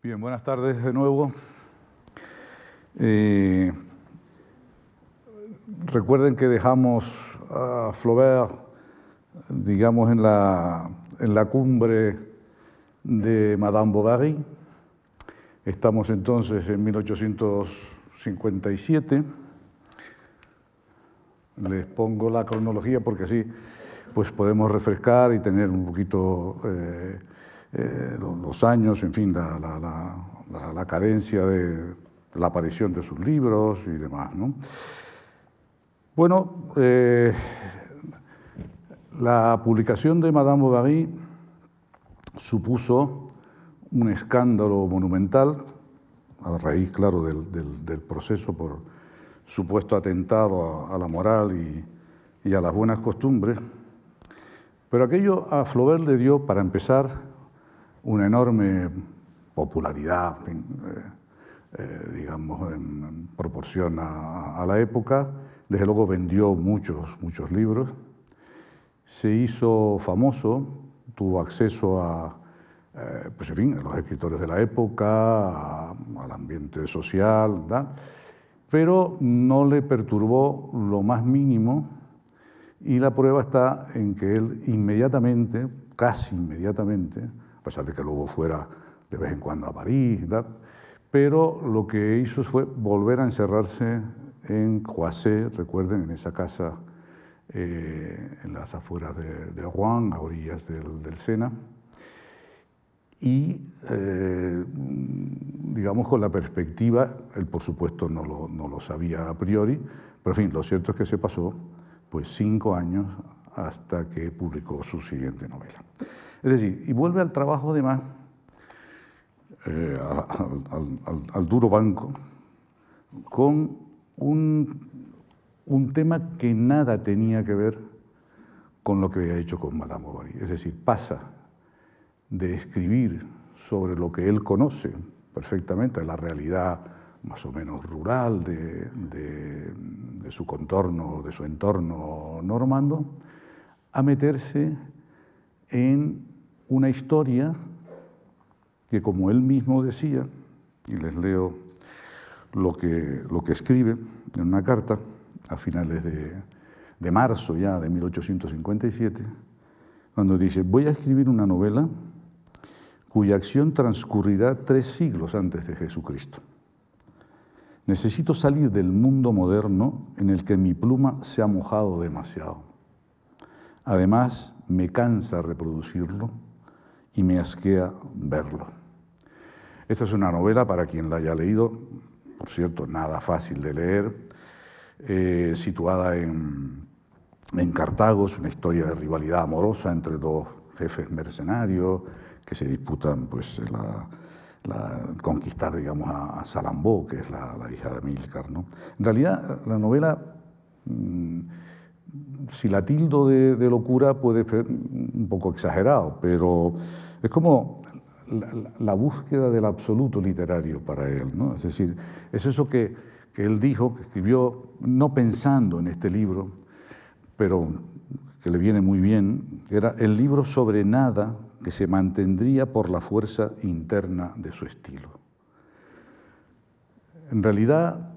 Bien, buenas tardes de nuevo. Eh, recuerden que dejamos a Flaubert, digamos, en la, en la cumbre de Madame Bovary. Estamos entonces en 1857. Les pongo la cronología porque así pues podemos refrescar y tener un poquito eh, eh, los años, en fin, la, cadencia de la aparición de sus libros y demás. Bueno, eh, la publicación de Madame Bovary supuso un escándalo monumental, a raíz, claro, del, proceso por supuesto atentado a, la moral y, y a las buenas costumbres. Pero aquello a Flaubert le dio, para empezar, una enorme popularidad, eh, eh, digamos, en, proporción a, la época. Desde luego vendió muchos, muchos libros. Se hizo famoso, tuvo acceso a, eh, pues en fin, a los escritores de la época, al ambiente social, pero no le perturbó lo más mínimo y la prueba está en que él inmediatamente, casi inmediatamente, pesar de que luego fuera de vez en cuando a París y tal, pero lo que hizo fue volver a encerrarse en Croisset, recuerden, en esa casa eh, en las afueras de, Rouen, a orillas del, Sena, y eh, digamos con la perspectiva, él por supuesto no lo, no lo, sabía a priori, pero en fin, lo cierto es que se pasó pues cinco años hasta que publicó su siguiente novela. Es decir, y vuelve al trabajo además, eh, al, duro banco, con un, un, tema que nada tenía que ver con lo que había hecho con Madame Bovary. Es decir, pasa de escribir sobre lo que él conoce perfectamente, la realidad más o menos rural de, de su contorno, de su entorno normando, a meterse en una historia que, como él mismo decía, y les leo lo que, escribe en una carta a finales de, de marzo ya de 1857, cuando dice, voy a escribir una novela cuya acción transcurrirá tres siglos antes de Jesucristo. Necesito salir del mundo moderno en el que mi pluma se ha mojado demasiado. Además, me cansa reproducirlo y me asquea verlo. Esta es una novela para quien la haya leído, por cierto, nada fácil de leer, eh, situada en, en Cartago, es una historia de rivalidad amorosa entre dos jefes mercenarios que se disputan pues, la, conquistar digamos, a, Salambó, que es la, hija de Milcar. ¿no? En realidad, la novela... Mm, si la tildo de, locura puede ser un poco exagerado, pero es como la, búsqueda del absoluto literario para él. ¿no? Es decir, es eso que, que él dijo, que escribió no pensando en este libro, pero que le viene muy bien, era el libro sobre nada que se mantendría por la fuerza interna de su estilo. En realidad,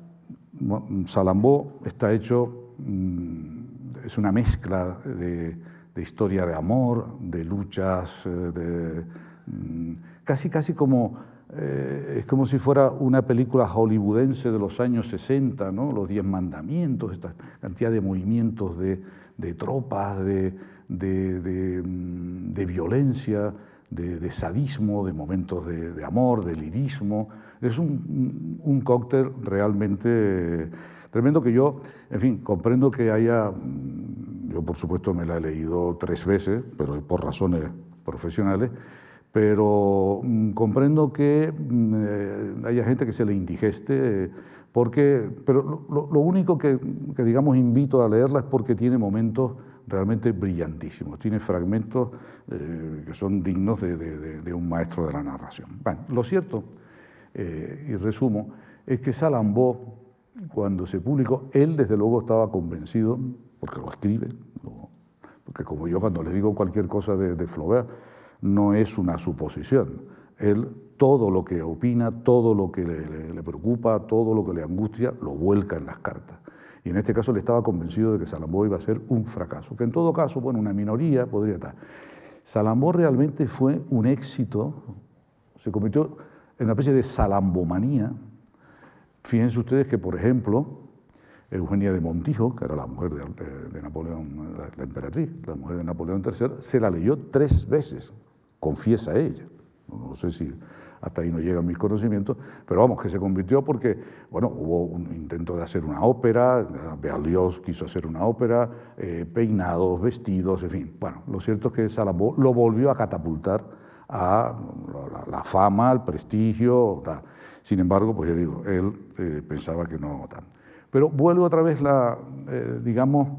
Salambó está hecho mm, es una mezcla de, historia de amor, de luchas, eh, de, mm, casi, casi como, eh, es como si fuera una película hollywoodense de los años 60, ¿no? los Diez Mandamientos, esta cantidad de movimientos de, tropas, de, mm, violencia, de, sadismo, de momentos de, amor, de lirismo. Es un, un cóctel realmente Tremendo que yo, en fin, comprendo que haya, mm, yo por supuesto me la he leído tres veces, pero por razones profesionales, pero mm, comprendo que mm, eh, haya gente que se le indigeste, porque, pero lo, único que, digamos invito a leerla es porque tiene momentos realmente brillantísimos, tiene fragmentos eh, que son dignos de, un maestro de la narración. Lo cierto, eh, y resumo, es que Salambó cuando se publicó, él desde luego estaba convencido, porque lo escribe, porque como yo cuando le digo cualquier cosa de, Flaubert, no es una suposición. Él todo lo que opina, todo lo que le, preocupa, todo lo que le angustia, lo vuelca en las cartas. Y en este caso le estaba convencido de que Salambó iba a ser un fracaso, que en todo caso, bueno, una minoría podría estar. Salambó realmente fue un éxito, se convirtió en una especie de salambomanía. Fíjense ustedes que, por ejemplo, Eugenia de Montijo, que era la mujer de, Napoleón, la, emperatriz, la mujer de Napoleón III, se la leyó tres veces, confiesa ella. No sé si hasta ahí no llegan mis conocimientos, pero vamos, que se convirtió porque, bueno, hubo un intento de hacer una ópera, Berlioz quiso hacer una ópera, eh, peinados, vestidos, en fin. Bueno, lo cierto es que Salambó lo volvió a catapultar a la, fama, al prestigio, tal. Sin embargo, pues ya digo, él eh, pensaba que no tal. Pero vuelve otra vez la, eh, digamos,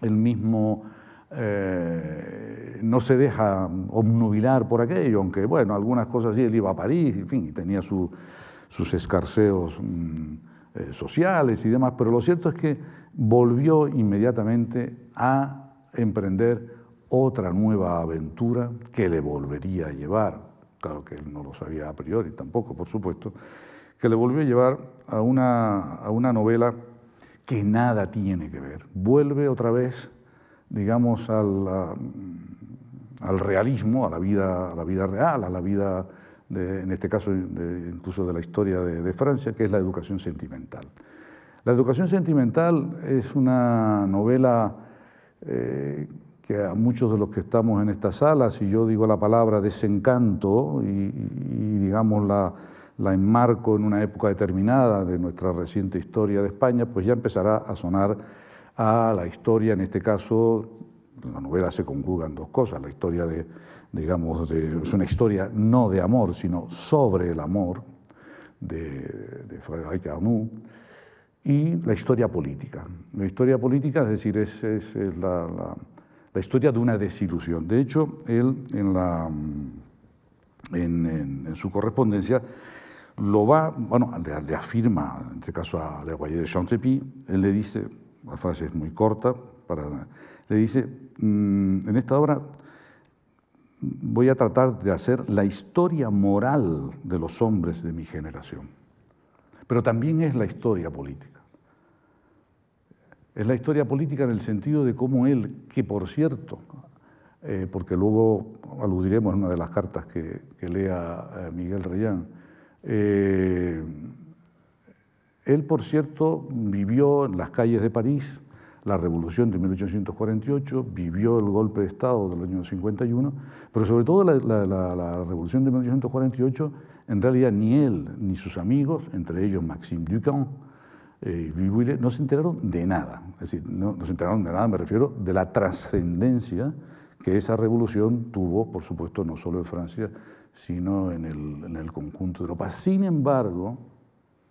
el mismo eh, no se deja obnubilar por aquello, aunque bueno, algunas cosas sí, él iba a París, en fin, y tenía sus escarceos mm, eh, sociales y demás, pero lo cierto es que volvió inmediatamente a emprender otra nueva aventura que le volvería a llevar, claro que él no lo sabía a priori tampoco, por supuesto, que le volvió a llevar a una, a una novela que nada tiene que ver. Vuelve otra vez digamos, al, al realismo, a la, vida, a la vida real, a la vida, en este caso incluso de la historia de, Francia, que es la educación sentimental. La educación sentimental es una novela eh, que a muchos de los que estamos en esta sala, si yo digo la palabra desencanto y, digamos la, la enmarco en una época determinada de nuestra reciente historia de España, pues ya empezará a sonar a la historia, en este caso, la novela se conjugan dos cosas, la historia de, digamos, de, es una historia no de amor, sino sobre el amor de, de Frédéric y la historia política. La historia política, es decir, es, la, la, historia de una desilusión. De hecho, él en, la, en, su correspondencia lo va, bueno, le, afirma, en este caso a Le Royer de Chantepie, él le dice, la frase es muy corta, para, le dice, mm, en esta obra voy a tratar de hacer la historia moral de los hombres de mi generación, pero también es la historia política. Es la historia política en el sentido de cómo él, que por cierto, eh, porque luego aludiremos en una de las cartas que, lea eh, Miguel Reyán, eh, él, por cierto, vivió en las calles de París la revolución de 1848, vivió el golpe de Estado del año 51, pero sobre todo la, revolución de 1848, en realidad ni él ni sus amigos, entre ellos Maxime Ducamp, eh, no se enteraron de nada. Es decir, no, se enteraron de nada, me refiero de la trascendencia que esa revolución tuvo, por supuesto, no solo en Francia, sino en el, en el conjunto de Europa. Sin embargo,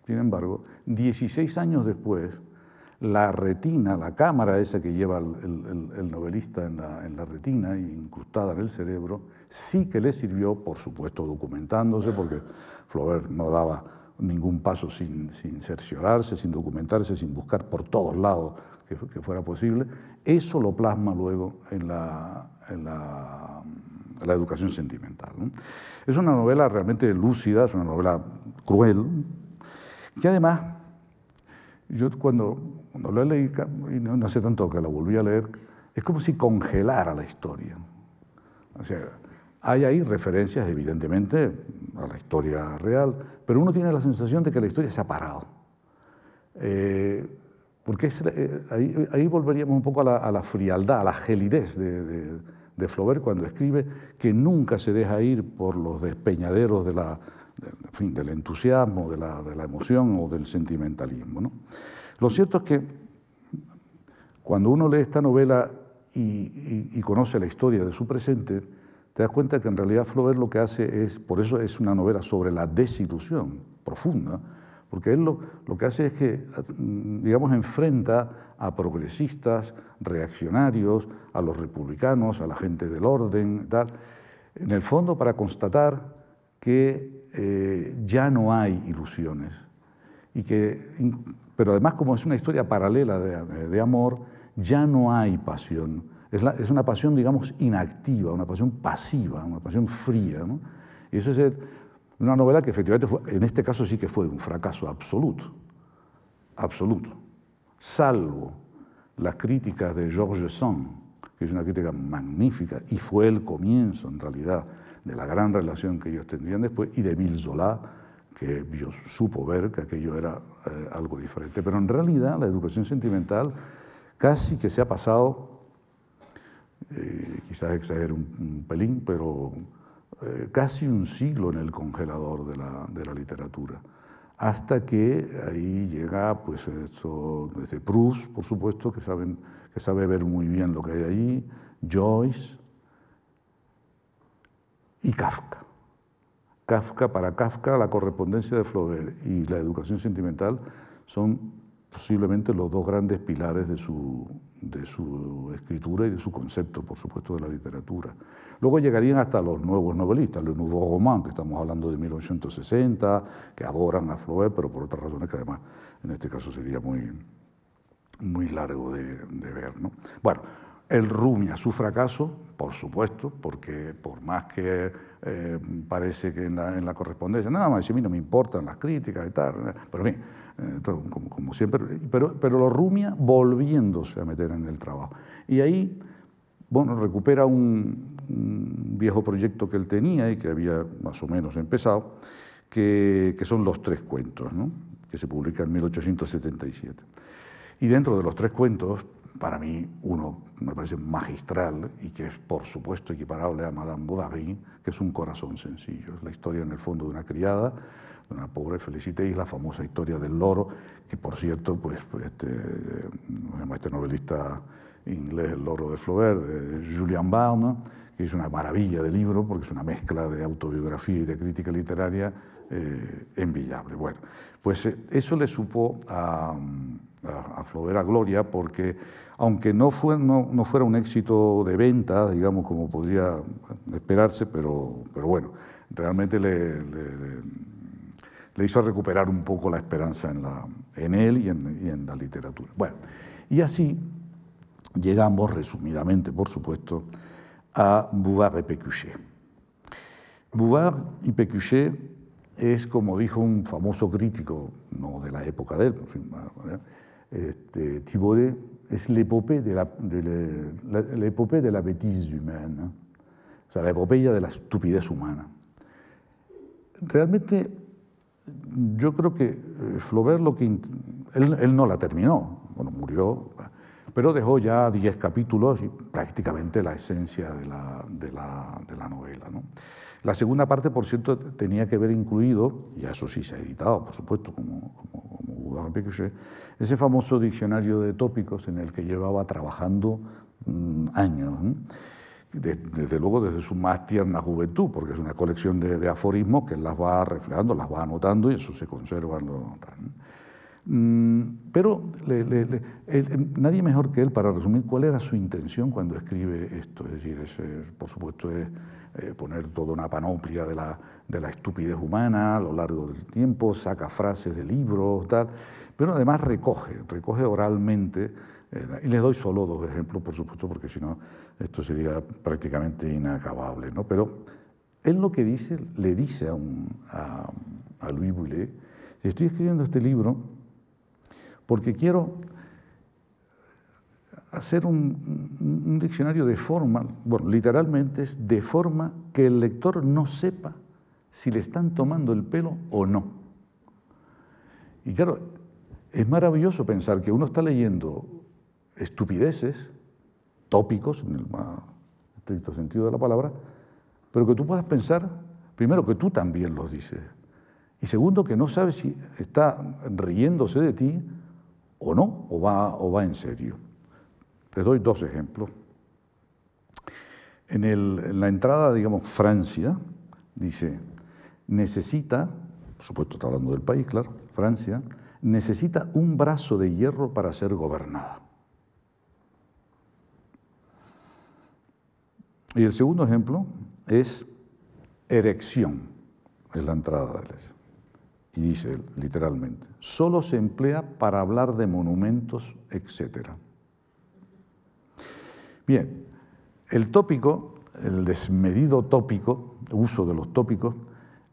sin embargo, 16 años después, la retina, la cámara esa que lleva el, novelista en la, retina, incrustada en el cerebro, sí que le sirvió, por supuesto documentándose, porque Flaubert no daba ningún paso sin, cerciorarse, sin documentarse, sin buscar por todos lados que, fuera posible. Eso lo plasma luego en la, educación sentimental. Es una novela realmente lúcida, es una novela cruel, que además, yo cuando, cuando lo leí, y no, hace tanto que lo volví a leer, es como si congelara la historia. O sea, hay ahí referencias, evidentemente, a la historia real, pero uno tiene la sensación de que la historia se ha parado. Eh, porque eh, ahí, volveríamos un poco a la, frialdad, a la gelidez de, de, Flaubert cuando escribe que nunca se deja ir por los despeñaderos de del entusiasmo, de la, de emoción o del sentimentalismo. Lo cierto es que cuando uno lee esta novela y, y, conoce la historia de su presente, te das cuenta que en realidad Flaubert lo que hace es, por eso es una novela sobre la desilusión profunda, porque él lo, lo, que hace es que, digamos, enfrenta a progresistas, reaccionarios, a los republicanos, a la gente del orden, tal, en el fondo para constatar que eh, ya no hay ilusiones. Y que, pero además como es una historia paralela de, amor, ya no hay pasión. Es, es, una pasión, digamos, inactiva, una pasión pasiva, una pasión fría. Y eso es Una novela que efectivamente fue, en este caso sí que fue un fracaso absoluto, absoluto, salvo las críticas de Georges Sand, que es una crítica magnífica y fue el comienzo en realidad de la gran relación que ellos tendrían después, y de Emile Zola, que vio, supo ver que aquello era eh, algo diferente. Pero en realidad la educación sentimental casi que se ha pasado, eh, quizás exagere un, pelín, pero eh, casi un siglo en el congelador de la, de la, literatura. Hasta que ahí llega, pues, eso, desde Proust, por supuesto, que, saben, que sabe ver muy bien lo que hay ahí, Joyce y Kafka. Kafka, para Kafka, la correspondencia de Flaubert y la educación sentimental son posiblemente los dos grandes pilares de su, de su escritura y de su concepto, por supuesto, de la literatura. Luego llegarían hasta los nuevos novelistas, los Nouveau Roman, que estamos hablando de 1860, que adoran a Flaubert, pero por otras razones que además en este caso sería muy, muy largo de, de ver. ¿no? Bueno, el Rumia, su fracaso, por supuesto, porque por más que eh, parece que en la, correspondencia, nada más, dice, a mí no me importan las críticas y tal, pero en eh, como, siempre, pero, pero lo Rumia volviéndose a meter en el trabajo. Y ahí, bueno, recupera un, viejo proyecto que él tenía y que había más o menos empezado, que, que son los tres cuentos, ¿no? que se publica en 1877. Y dentro de los tres cuentos, para mí uno me parece magistral y que es por supuesto equiparable a Madame Bovary, que es un corazón sencillo. Es la historia en el fondo de una criada, de una pobre Felicité y la famosa historia del loro, que por cierto, pues este, este novelista inglés, El loro de Flaubert, de Julian Barnes, que es una maravilla de libro porque es una mezcla de autobiografía y de crítica literaria eh, envidiable. Bueno, pues eh, eso le supo a, a, a Gloria porque aunque no, fue, no, no, fuera un éxito de venta, digamos, como podría esperarse, pero, pero bueno, realmente le, le, hizo recuperar un poco la esperanza en, la, en él y en, y en, la literatura. Bueno, y así llegamos, resumidamente, por supuesto, a Bouvard y Pécuchet. Bouvard y Pécuchet es, como dijo un famoso crítico, no de la época de él, este, Thibaudet, es l'épopée de la, de la bêtise humaine, o sea, la epopeya de la estupidez humana. Realmente, yo creo que eh, Flaubert lo que... Él, él no la terminó, bueno, murió, pero dejó ya 10 capítulos y prácticamente la esencia de la, de la, de la novela. ¿no? La segunda parte, por cierto, tenía que haber incluido, y eso sí se ha editado, por supuesto, como, como, como ese famoso diccionario de tópicos en el que llevaba trabajando mmm, años. desde luego desde su más tierna juventud, porque es una colección de, de, aforismos que las va reflejando, las va anotando y eso se conserva. Lo, mm, pero le, le, él, nadie mejor que él para resumir cuál era su intención cuando escribe esto. Es decir, es, por supuesto, es eh, poner toda una panoplia de la, de la, estupidez humana a lo largo del tiempo, saca frases de libros, tal, pero además recoge, recoge oralmente, eh, y les doy solo dos ejemplos, por supuesto, porque si no, esto sería prácticamente inacabable, ¿no? Pero él lo que dice, le dice a, un, a, a Louis Boulet, estoy escribiendo este libro porque quiero hacer un, un, diccionario de forma, bueno, literalmente es de forma que el lector no sepa si le están tomando el pelo o no. Y claro, es maravilloso pensar que uno está leyendo estupideces, tópicos, en el más estricto sentido de la palabra, pero que tú puedas pensar, primero, que tú también los dices, y segundo, que no sabes si está riéndose de ti o no, o va, o va en serio. Les doy dos ejemplos. En, la entrada, digamos, Francia, dice, necesita, por supuesto está hablando del país, claro, Francia, necesita un brazo de hierro para ser gobernada. Y el segundo ejemplo es erección, en la entrada de la. Y dice literalmente, solo se emplea para hablar de monumentos, etcétera. Bien, el tópico, el desmedido tópico, uso de los tópicos,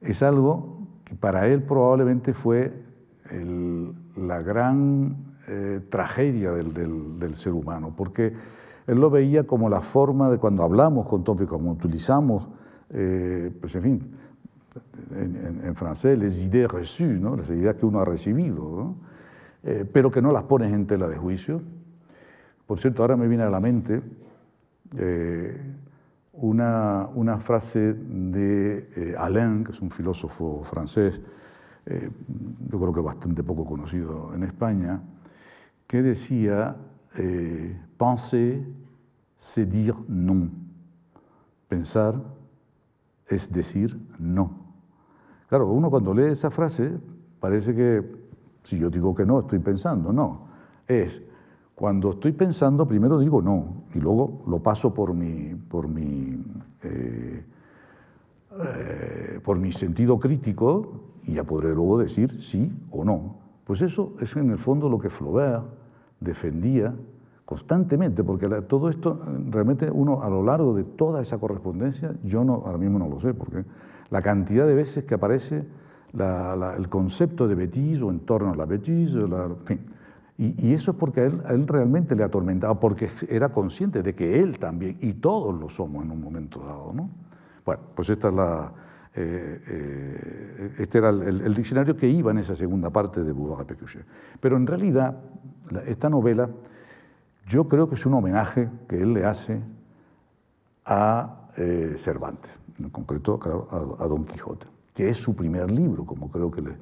es algo que para él probablemente fue la gran eh, tragedia del, ser humano, porque él lo veía como la forma de cuando hablamos con tópicos, como utilizamos, eh, pues en fin, en, francés, les idées reçues, ¿no? las ideas que uno ha recibido, eh, pero que no las pones en tela de juicio. Por cierto, ahora me viene a la mente una, una, frase de Alain, que es un filósofo francés, yo creo que bastante poco conocido en España, que decía, eh, penser, c'est dire non. Pensar es decir no. Claro, uno cuando lee esa frase parece que si yo digo que no, estoy pensando. No, es cuando estoy pensando, primero digo no y luego lo paso por mi, por mi, eh, eh, por mi sentido crítico y ya podré luego decir sí o no. Pues eso es en el fondo lo que Flaubert defendía constantemente, porque todo esto realmente uno a lo largo de toda esa correspondencia, yo no, ahora mismo no lo sé, porque la cantidad de veces que aparece el concepto de bêtise o en torno a la bêtise, en fin. Y, eso es porque a él, realmente le atormentaba, porque era consciente de que él también, y todos lo somos en un momento dado. ¿no? Bueno, pues esta es la, eh, eh, este era el, diccionario que iba en esa segunda parte de Bouvard Pécuchet. Pero en realidad, esta novela, yo creo que es un homenaje que él le hace a eh, Cervantes, en concreto a, Don Quijote, que es su primer libro, como creo que le,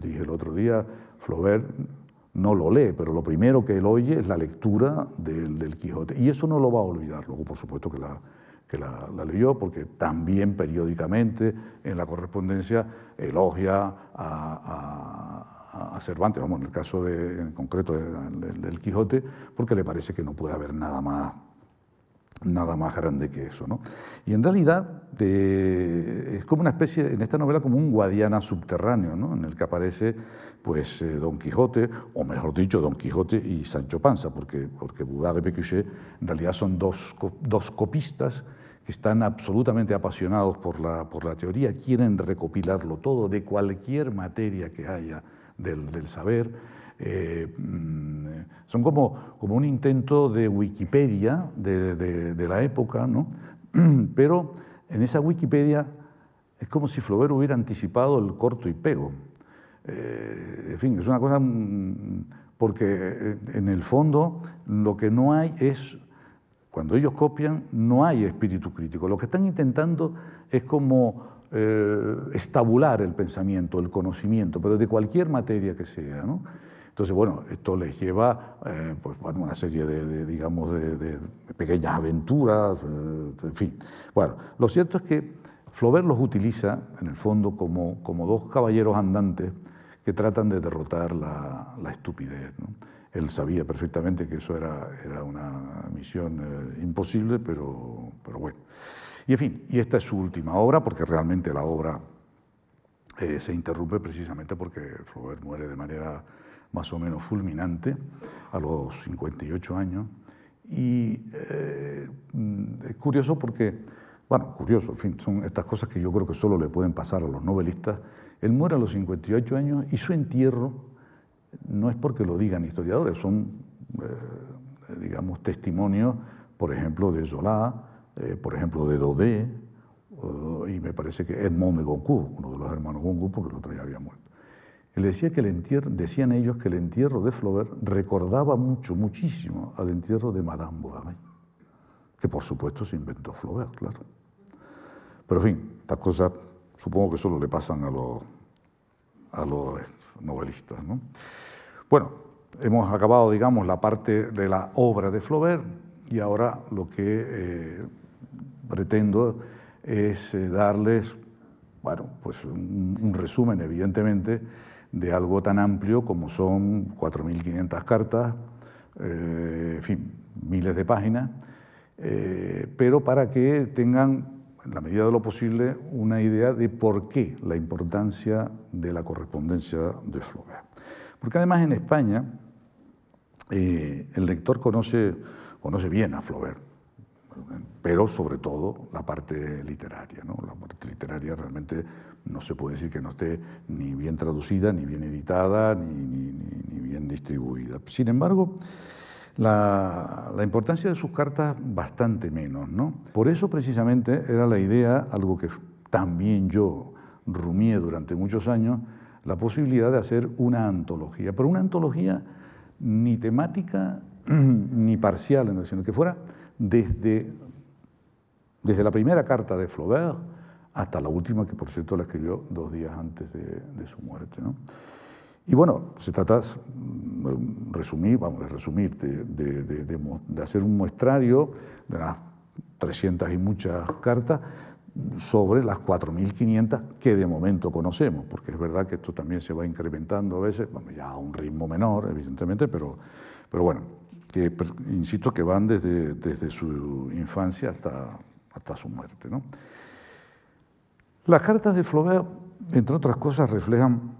dije el otro día, Flaubert no lo lee, pero lo primero que él oye es la lectura del, del Quijote. Y eso no lo va a olvidar. Luego, por supuesto, que la, que la, leyó, porque también periódicamente en la correspondencia elogia a, a, Cervantes, vamos, en el caso de, en concreto del, Quijote, porque le parece que no puede haber nada más, nada más grande que eso. ¿no? Y en realidad es como una especie, en esta novela, como un Guadiana subterráneo, ¿no? en el que aparece pues, eh, Don Quijote, o mejor dicho, Don Quijote y Sancho Panza, porque, porque Boudard y Pécuchet en realidad son dos, dos copistas que están absolutamente apasionados por la, por la teoría, quieren recopilarlo todo de cualquier materia que haya del, saber. Eh, mm, son como, como un intento de Wikipedia de, la época, ¿no? pero en esa Wikipedia es como si Flaubert hubiera anticipado el corto y pego. Eh, en fin, es una cosa mm, porque eh, en el fondo lo que no hay es cuando ellos copian no hay espíritu crítico. Lo que están intentando es como eh, estabular el pensamiento, el conocimiento, pero de cualquier materia que sea. Entonces, bueno, esto les lleva eh, pues, una serie de, digamos, de, pequeñas aventuras, eh, en fin. Bueno, lo cierto es que Flaubert los utiliza, en el fondo, como, como dos caballeros andantes que tratan de derrotar la, estupidez. Él sabía perfectamente que eso era, era una misión eh, imposible, pero, pero bueno. Y en fin, y esta es su última obra, porque realmente la obra se interrumpe precisamente porque Flaubert muere de manera más o menos fulminante a los 58 años. Y eh, es curioso porque, bueno, curioso, en fin, son estas cosas que yo creo que solo le pueden pasar a los novelistas. Él muere a los 58 años y su entierro no es porque lo digan historiadores, son, eh, digamos, testimonios, por ejemplo, de Zola, eh, por ejemplo, de Daudet, y me parece que Edmond de Goncourt, uno de los hermanos Goncourt, porque el otro ya había muerto. Él decía que el entierro, decían ellos que el entierro de Flaubert recordaba mucho, muchísimo al entierro de Madame Bovary, que por supuesto se inventó Flaubert, claro. Pero en fin, estas cosas supongo que solo le pasan a los, a los novelistas. ¿no? Bueno, hemos acabado, digamos, la parte de la obra de Flaubert y ahora lo que eh, pretendo es eh, darles, bueno, pues un, resumen, evidentemente, de algo tan amplio como son 4.500 cartas, eh, en fin, miles de páginas, pero para que tengan en la medida de lo posible, una idea de por qué la importancia de la correspondencia de Flaubert. Porque además en España eh, el lector conoce, conoce bien a Flaubert. pero sobre todo la parte literaria. ¿no? La parte literaria realmente no se puede decir que no esté ni bien traducida, ni bien editada, ni, ni, bien distribuida. Sin embargo, la, la, importancia de sus cartas bastante menos. ¿no? Por eso precisamente era la idea, algo que también yo rumié durante muchos años, la posibilidad de hacer una antología, pero una antología ni temática ni parcial, sino que fuera desde, desde la primera carta de Flaubert hasta la última, que por cierto la escribió dos días antes de, su muerte. Y bueno, se trata, de resumir, vamos, a resumir, de, de, hacer un muestrario de las 300 y muchas cartas sobre las 4.500 que de momento conocemos, porque es verdad que esto también se va incrementando a veces, bueno, ya a un ritmo menor, evidentemente, pero, pero bueno, que insisto que van desde, desde su infancia hasta, hasta su muerte. ¿no? Las cartas de Flaubert, entre otras cosas, reflejan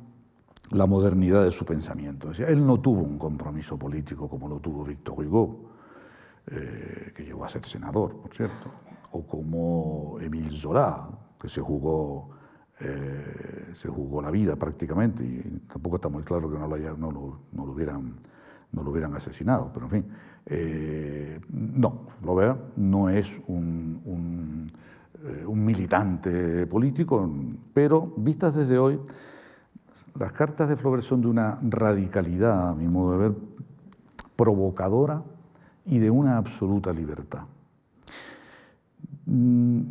la modernidad de su pensamiento. él no tuvo un compromiso político como lo tuvo Victor Hugo, eh, que llegó a ser senador, por cierto, o como Émile Zola, que se jugó, eh, se jugó la vida prácticamente, y tampoco está muy claro que no lo hubieran asesinado, pero en fin, eh, no, Flaubert no es un, eh, un, militante político, pero vistas desde hoy, las cartas de Flaubert son de una radicalidad, a mi modo de ver, provocadora y de una absoluta libertad. Mm,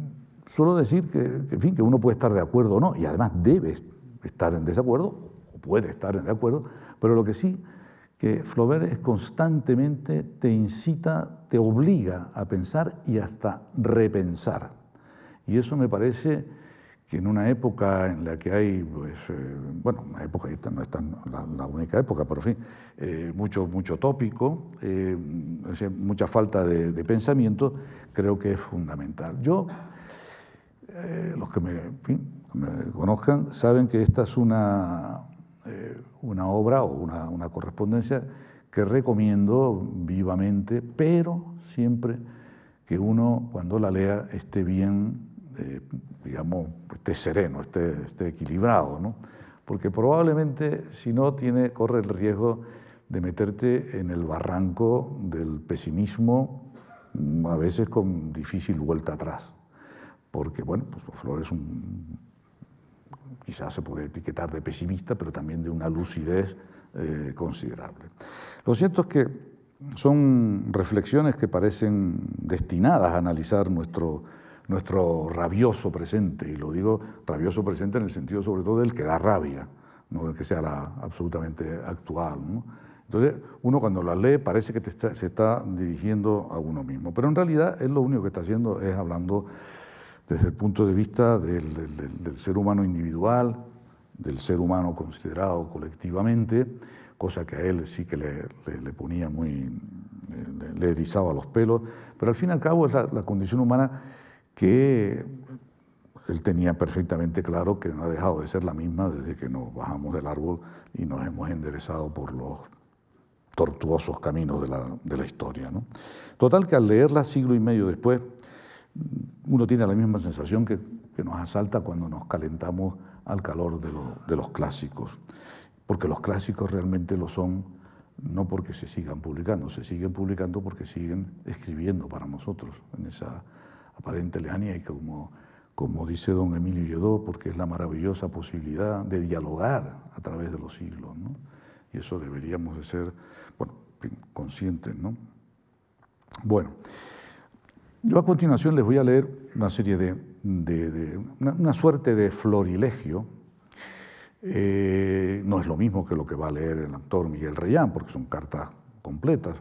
suelo decir que, en fin, que uno puede estar de acuerdo o no, y además debe estar en desacuerdo, o puede estar en desacuerdo, pero lo que sí que Flaubert es constantemente te incita, te obliga a pensar y hasta repensar. Y eso me parece que en una época en la que hay, pues, eh, bueno, una época, esta no es tan la, única época, pero en fin, eh, mucho, mucho tópico, eh, mucha falta de, pensamiento, creo que es fundamental. Yo, los que me, me conozcan, saben que esta es una, una obra o una, correspondencia que recomiendo vivamente, pero siempre que uno cuando la lea esté bien, eh, digamos, esté sereno, esté, esté equilibrado, ¿no? porque probablemente si no tiene, corre el riesgo de meterte en el barranco del pesimismo, a veces con difícil vuelta atrás, porque bueno, pues Flor es un quizás se puede etiquetar de pesimista, pero también de una lucidez eh, considerable. Lo cierto es que son reflexiones que parecen destinadas a analizar nuestro, nuestro rabioso presente, y lo digo rabioso presente en el sentido sobre todo del que da rabia, no del que sea la absolutamente actual. Entonces, uno cuando la lee parece que se está dirigiendo a uno mismo, pero en realidad él lo único que está haciendo es hablando desde el punto de vista del, ser humano individual, del ser humano considerado colectivamente, cosa que a él sí que le, ponía muy, le, erizaba los pelos, pero al fin y al cabo es la, condición humana que él tenía perfectamente claro que no ha dejado de ser la misma desde que nos bajamos del árbol y nos hemos enderezado por los tortuosos caminos de la, de la historia. ¿no? Total que al leerla siglo y medio después, uno tiene la misma sensación que, nos asalta cuando nos calentamos al calor de, los clásicos, porque los clásicos realmente lo son no porque se sigan publicando, se siguen publicando porque siguen escribiendo para nosotros en esa aparente lejanía y como, como dice don Emilio Lledó, porque es la maravillosa posibilidad de dialogar a través de los siglos. Y eso deberíamos de ser conscientes. ¿no? Bueno. Yo a continuación les voy a leer una serie de, una, suerte de florilegio. Eh, no es lo mismo que lo que va a leer el actor Miguel Reyán, porque son cartas completas.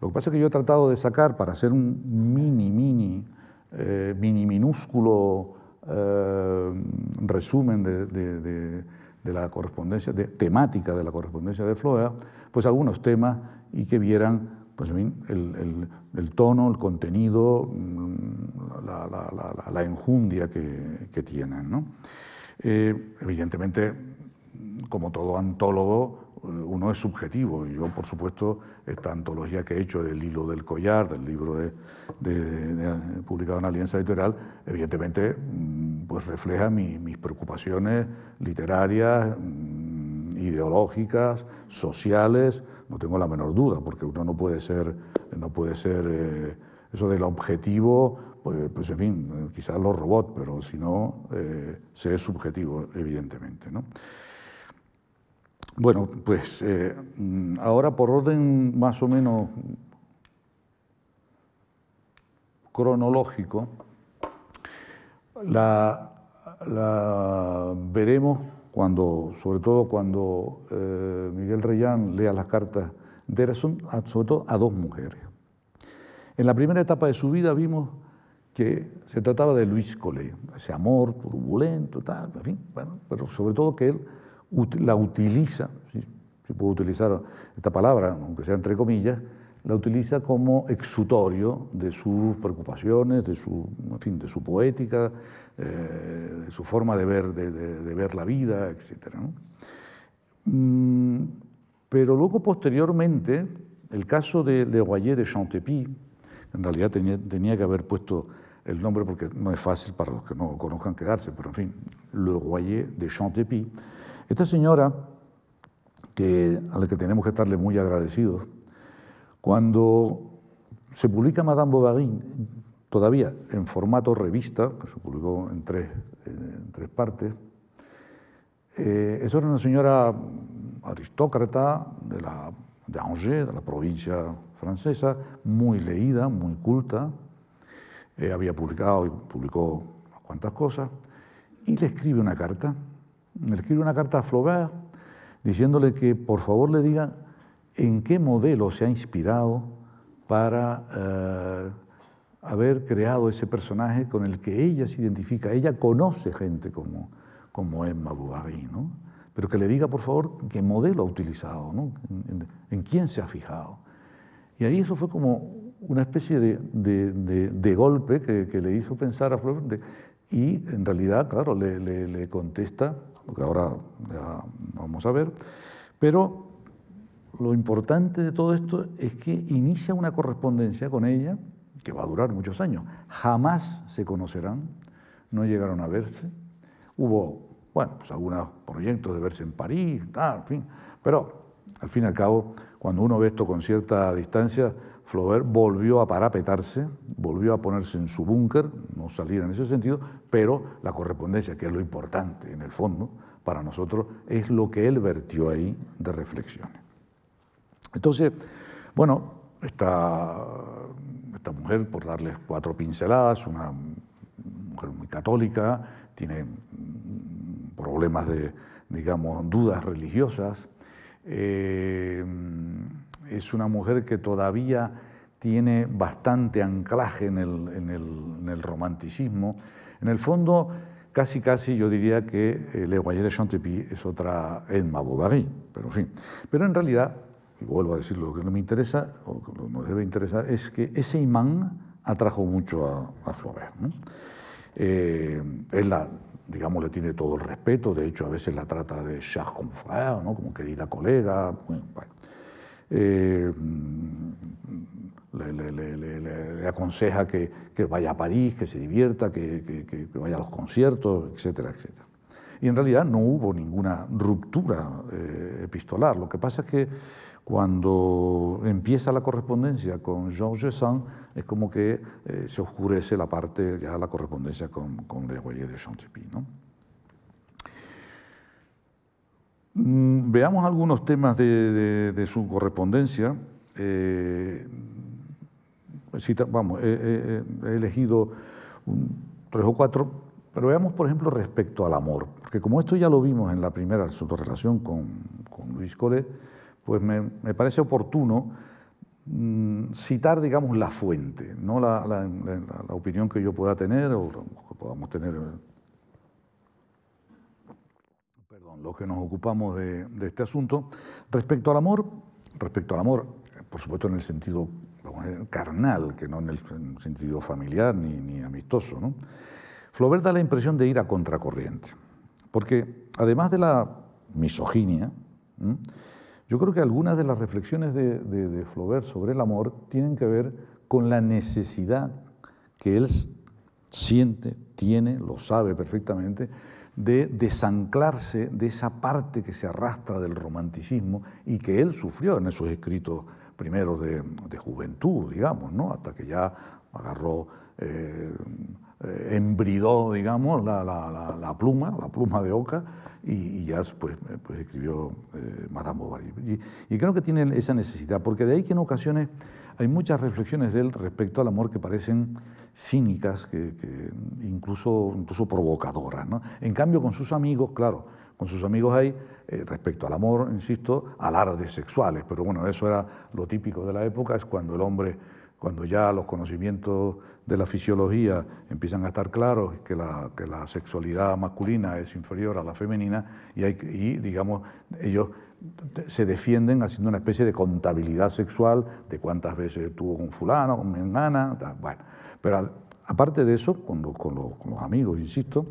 Lo que pasa es que yo he tratado de sacar para hacer un mini, mini, eh, mini minúsculo eh, resumen de, la correspondencia, de, temática de la correspondencia de Floea, pues algunos temas y que vieran pues el, tono, el contenido, mm, la, enjundia que, tienen. Eh, evidentemente, como todo antólogo, uno es subjetivo. Yo, por supuesto, esta antología que he hecho del hilo del collar, del libro de, publicado en Alianza Editorial, evidentemente mm, pues refleja mis preocupaciones literarias, mm, ideológicas, sociales, no tengo la menor duda, porque uno no puede ser, no puede ser eh, eso del objetivo, pues, pues, en fin, quizás los robots, pero si no, eh, se es subjetivo, evidentemente. ¿no? Bueno, pues eh, ahora por orden más o menos cronológico, la, veremos cuando, sobre todo cuando eh, Miguel Reyán lea las cartas de son sobre todo a dos mujeres. En la primera etapa de su vida vimos que se trataba de Luis Collet, ese amor turbulento, tal, en fin, bueno, pero sobre todo que él la utiliza, si, puedo utilizar esta palabra, aunque sea entre comillas, la utiliza como exutorio de sus preocupaciones, de su, en fin, de su poética, eh, de su forma de ver, de, ver la vida, etc. Mm, pero luego, posteriormente, el caso de Le Royer de Chantepie, en realidad tenía, tenía que haber puesto el nombre porque no es fácil para los que no conozcan quedarse, pero en fin, Le Royer de Chantepie, esta señora, a la que tenemos que estarle muy agradecidos, cuando se publica Madame Bovary, todavía en formato revista, que se publicó en tres, en partes, eh, era una señora aristócrata de Angers, de la provincia francesa, muy leída, muy culta, eh, había publicado y publicó unas cuantas cosas, y le escribe una carta le escribe una carta a Flaubert diciéndole que por favor le diga en qué modelo se ha inspirado para eh, haber creado ese personaje con el que ella se identifica. Ella conoce gente como, como Emma Bovary, ¿no? pero que le diga por favor qué modelo ha utilizado, ¿no? en, quién se ha fijado. Y ahí eso fue como una especie de, de, golpe que, que, le hizo pensar a Flaubert y en realidad, claro, le, le, le contesta lo que ahora ya vamos a ver, pero lo importante de todo esto es que inicia una correspondencia con ella que va a durar muchos años. Jamás se conocerán, no llegaron a verse. Hubo, bueno, pues algunos proyectos de verse en París, tal, en fin, pero al fin y al cabo, cuando uno ve esto con cierta distancia, Flaubert volvió a parapetarse, volvió a ponerse en su búnker, no salir en ese sentido, pero la correspondencia, que es lo importante en el fondo para nosotros, es lo que él vertió ahí de reflexiones. Entonces, bueno, esta, mujer, por darles cuatro pinceladas, una mujer muy católica, tiene problemas de, digamos, dudas religiosas, eh, es una mujer que todavía tiene bastante anclaje en el, romanticismo. En el fondo, casi casi yo diría que eh, Le Royer de Chantepie es otra Edma Bovary, pero en fin. Pero en realidad, y vuelvo a decir lo que no me interesa, o que nos debe interesar, es que ese imán atrajo mucho a, a Flaubert. Eh, él digamos, le tiene todo el respeto, de hecho a veces la trata de cher confrère, ¿no? como querida colega. Bueno, eh, le, aconseja que, vaya a París, que se divierta, que, vaya a los conciertos, etcétera, etcétera. Y en realidad no hubo ninguna ruptura eh, epistolar. Lo que pasa es que cuando empieza la correspondencia con Georges Sand, es como que eh, se oscurece la parte, ya la correspondencia con, con Le de Chantepie. ¿no? Mm, veamos algunos temas de, su correspondencia. Eh, vamos, he elegido tres o cuatro, pero veamos, por ejemplo, respecto al amor, porque como esto ya lo vimos en la primera relación con, Luis Collet, pues me, parece oportuno mm, citar, digamos, la fuente, no la, la, opinión que yo pueda tener o que podamos tener los que nos ocupamos de, este asunto. Respecto al amor, respecto al amor, por supuesto en el sentido carnal, que no en el sentido familiar ni, amistoso, ¿no? Flaubert da la impresión de ir a contracorriente, porque además de la misoginia, Yo creo que algunas de las reflexiones de, de, Flaubert sobre el amor tienen que ver con la necesidad que él siente, tiene, lo sabe perfectamente, de desanclarse de esa parte que se arrastra del romanticismo y que él sufrió en esos escritos primeros de, juventud, digamos, ¿no? hasta que ya agarró, eh, eh, embridó, digamos, la, pluma, la pluma de Oca, y, ya pues, pues escribió eh, Madame Bovary. Y, y, creo que tiene esa necesidad, porque de ahí que en ocasiones hay muchas reflexiones de él respecto al amor que parecen cínicas, que, incluso, incluso provocadoras. ¿no? En cambio, con sus amigos, claro, con sus amigos hay, eh, respecto al amor, insisto, alardes sexuales, pero bueno, eso era lo típico de la época, es cuando el hombre, cuando ya los conocimientos de la fisiología empiezan a estar claros, que la, que la sexualidad masculina es inferior a la femenina, y, digamos, ellos se defienden haciendo una especie de contabilidad sexual de cuántas veces tuvo con fulano, con mengana, bueno. Pero aparte de eso, con los, amigos, insisto,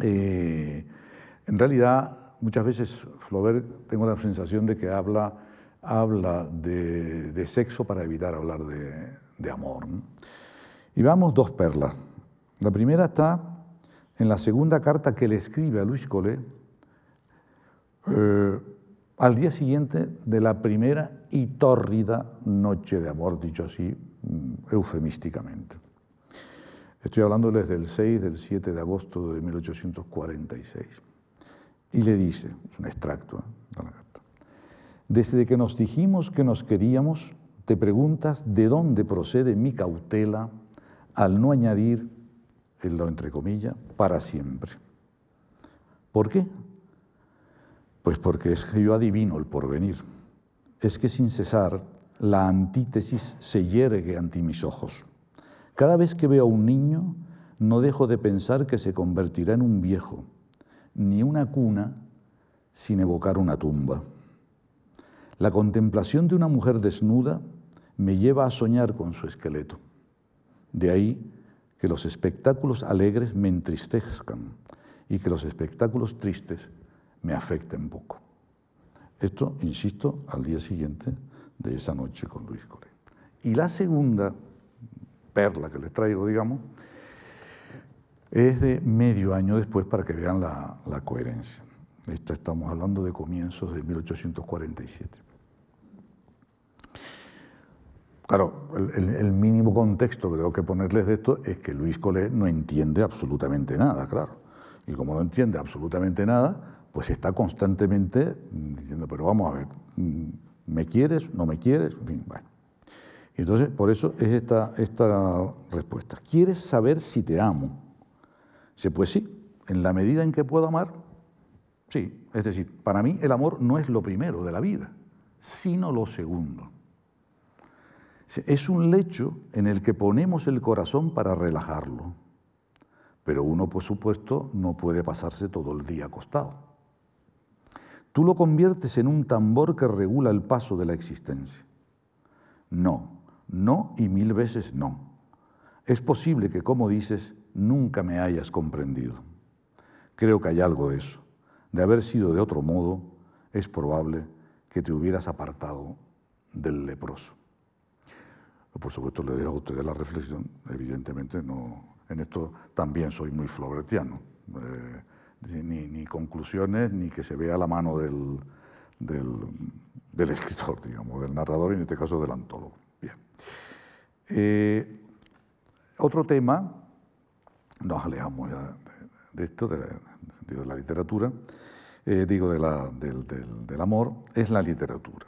eh, en realidad muchas veces Flaubert tengo la sensación de que habla, habla de, sexo para evitar hablar de, amor. Y vamos dos perlas. La primera está en la segunda carta que le escribe a Luis Collet, eh, al día siguiente de la primera y tórrida noche de amor, dicho así eufemísticamente. Estoy hablando desde el 6 del 7 de agosto de 1846. Y le dice, es un extracto ¿eh? de la carta, desde que nos dijimos que nos queríamos, te preguntas de dónde procede mi cautela al no añadir, el lo entre comillas, para siempre. ¿Por qué? Pues porque es que yo adivino el porvenir. Es que sin cesar la antítesis se yergue ante mis ojos. Cada vez que veo a un niño, no dejo de pensar que se convertirá en un viejo, ni una cuna sin evocar una tumba. La contemplación de una mujer desnuda me lleva a soñar con su esqueleto. De ahí que los espectáculos alegres me entristezcan y que los espectáculos tristes me afecta un poco. Esto, insisto, al día siguiente de esa noche con Luis Coré. Y la segunda perla que les traigo, digamos, es de medio año después para que vean la, coherencia. Esta estamos hablando de comienzos de 1847. Claro, el, el, mínimo contexto que tengo que ponerles de esto es que Luis Colé no entiende absolutamente nada, claro. Y como no entiende absolutamente nada, pues está constantemente diciendo, pero vamos a ver, ¿me quieres? ¿No me quieres? En fin, bueno. Entonces, por eso es esta, esta respuesta. ¿Quieres saber si te amo? Dice, pues sí, en la medida en que puedo amar, sí. Es decir, para mí el amor no es lo primero de la vida, sino lo segundo. Es un lecho en el que ponemos el corazón para relajarlo, pero uno, por supuesto, no puede pasarse todo el día acostado. Tú lo conviertes en un tambor que regula el paso de la existencia. No, no y mil veces no. Es posible que, como dices, nunca me hayas comprendido. Creo que hay algo de eso. De haber sido de otro modo, es probable que te hubieras apartado del leproso. Por supuesto, le dejo a ustedes la reflexión. Evidentemente, no, en esto también soy muy flobretiano. Eh, ni, conclusiones, ni que se vea la mano del, del, escritor, digamos, del narrador y en este caso del antólogo. Bien. Eh, otro tema, nos alejamos ya de, esto, de la, literatura, eh, digo de la, del, del, amor, es la literatura.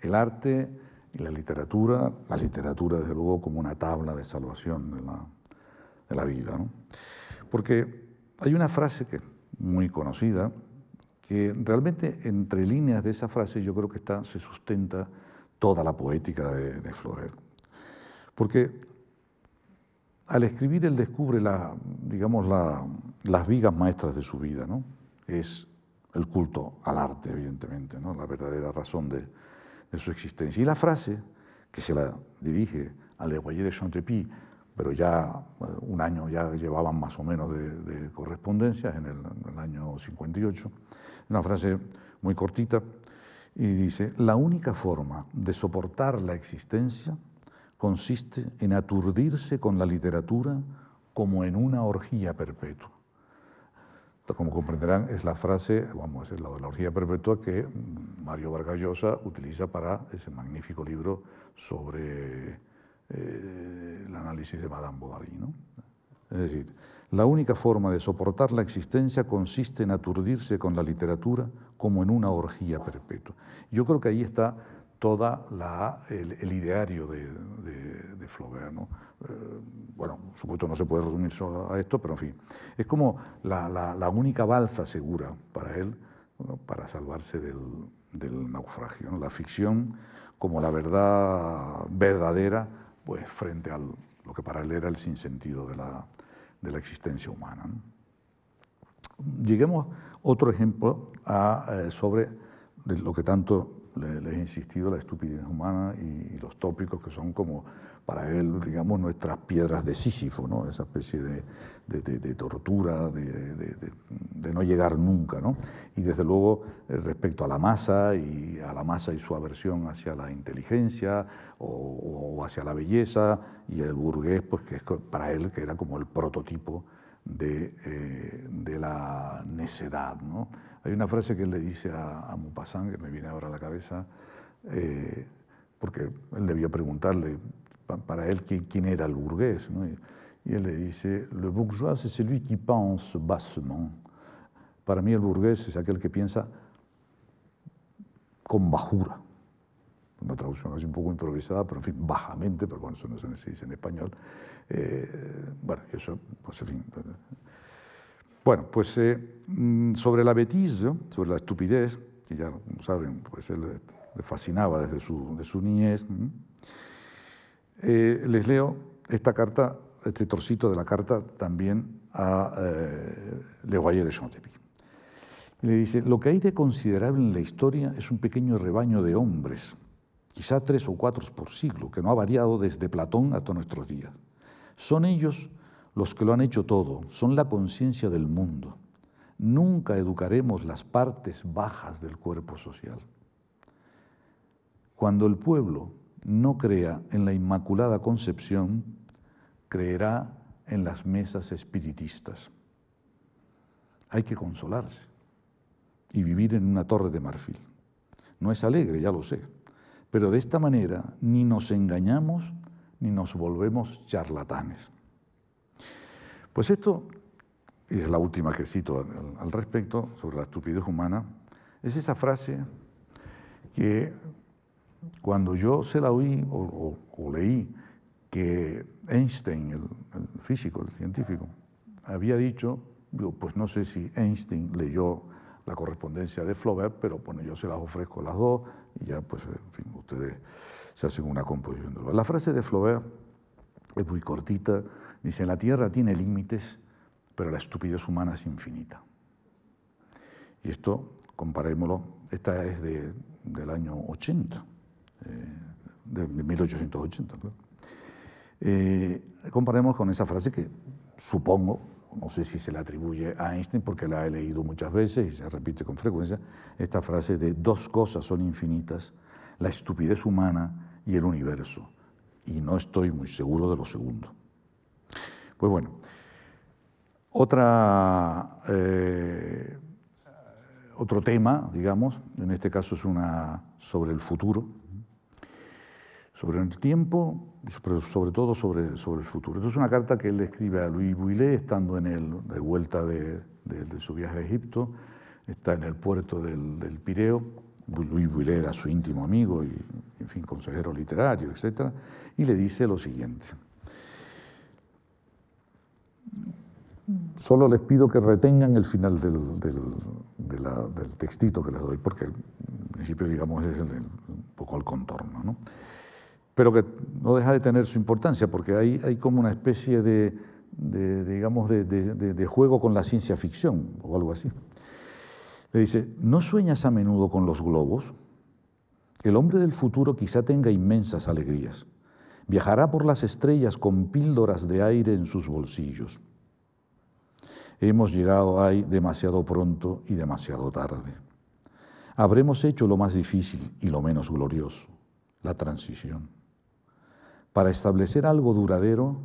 El arte y la literatura, la literatura desde luego como una tabla de salvación de la, de la vida. Porque hay una frase que muy conocida, que realmente entre líneas de esa frase yo creo que está, se sustenta toda la poética de, de Flaubert. Porque al escribir él descubre la, digamos, las vigas maestras de su vida, ¿no? Es el culto al arte, evidentemente, ¿no? la verdadera razón de, su existencia. Y la frase que se la dirige a Le de Chantepie, pero ya eh, un año ya llevaban más o menos de, correspondencia, en el, año 58. Una frase muy cortita, Y dice, la única forma de soportar la existencia consiste en aturdirse con la literatura como en una orgía perpetua. Como comprenderán, es la frase, vamos decir, la de la orgía perpetua que Mario Vargas Llosa utiliza para ese magnífico libro sobre eh, el análisis de Madame Bovary. ¿no? Es decir, la única forma de soportar la existencia consiste en aturdirse con la literatura como en una orgía perpetua. Yo creo que ahí está todo el, ideario de, Flaubert. ¿no? Eh, bueno, supuesto no se puede resumir solo a esto, pero en fin, es como la, única balsa segura para él para salvarse del, naufragio. La ficción como la verdad verdadera pues, frente a lo que para él era el sinsentido de la, de la existencia humana. Lleguemos otro ejemplo a, eh, sobre lo que tanto les he insistido, la estupidez humana y, los tópicos que son como para él, digamos, nuestras piedras de Sísifo, ¿no? esa especie de, tortura, de, no llegar nunca. ¿no? Y desde luego, eh, respecto a la masa y a la masa y su aversión hacia la inteligencia o, hacia la belleza, y el burgués, pues que es para él que era como el prototipo de, eh, la necedad. ¿no? Hay una frase que él le dice a, a Maupassant, que me viene ahora a la cabeza, eh, porque él debía preguntarle para él quién, era el burgués. Y, él le dice, le bourgeois es celui qui pense bassement. Para mí el burgués es aquel que piensa con bajura. Una traducción así un poco improvisada, pero en fin, bajamente, pero bueno, eso no se dice en español. Eh, bueno, eso, pues en fin, bueno, pues eh, mm, sobre la bêtise, sobre la estupidez, que ya saben, pues él le fascinaba desde su, de su niñez, les leo esta carta, este trocito de la carta también a eh, Le Royer de Chantepie. Le dice, lo que hay de considerable en la historia es un pequeño rebaño de hombres, quizá tres o cuatro por siglo, que no ha variado desde Platón hasta nuestros días. Son ellos los que lo han hecho todo, son la conciencia del mundo. Nunca educaremos las partes bajas del cuerpo social. Cuando el pueblo no crea en la Inmaculada Concepción, creerá en las mesas espiritistas. Hay que consolarse y vivir en una torre de marfil. No es alegre, ya lo sé, pero de esta manera ni nos engañamos ni nos volvemos charlatanes. Pues esto, es la última que cito al, respecto, sobre la estupidez humana, es esa frase que cuando yo se la oí o, leí que Einstein, el, físico, el científico, había dicho, pues no sé si Einstein leyó la correspondencia de Flaubert, pero bueno, yo se las ofrezco las dos y ya pues, en ustedes se hacen una composición. La frase de Flaubert es muy cortita, Dice, la Tierra tiene límites, pero la estupidez humana es infinita. Y esto, comparémoslo, esta es del año 80, eh, de 1880. Eh, comparemos con esa frase que supongo, no sé si se le atribuye a Einstein porque la he leído muchas veces y se repite con frecuencia, esta frase de dos cosas son infinitas, la estupidez humana y el universo. Y no estoy muy seguro de lo segundo. Pues bueno, otra, eh, otro tema, digamos, en este caso es una sobre el futuro, sobre el tiempo, sobre, sobre todo sobre, sobre el futuro. Esto es una carta que él escribe a Louis Bouillet estando en el, de vuelta de, su viaje a Egipto, está en el puerto del, del Pireo, Louis Bouillet era su íntimo amigo y, en fin, consejero literario, etc., y le dice lo siguiente. Solo les pido que retengan el final del, textito que les doy, porque en principio, digamos, es un poco el contorno. ¿no? Pero que no deja de tener su importancia, porque hay, como una especie de, digamos, de, juego con la ciencia ficción o algo así. Le dice, ¿no sueñas a menudo con los globos? El hombre del futuro quizá tenga inmensas alegrías. Viajará por las estrellas con píldoras de aire en sus bolsillos. Hemos llegado ahí demasiado pronto y demasiado tarde. habremos hecho lo más difícil y lo menos glorioso, la transición. Para establecer algo duradero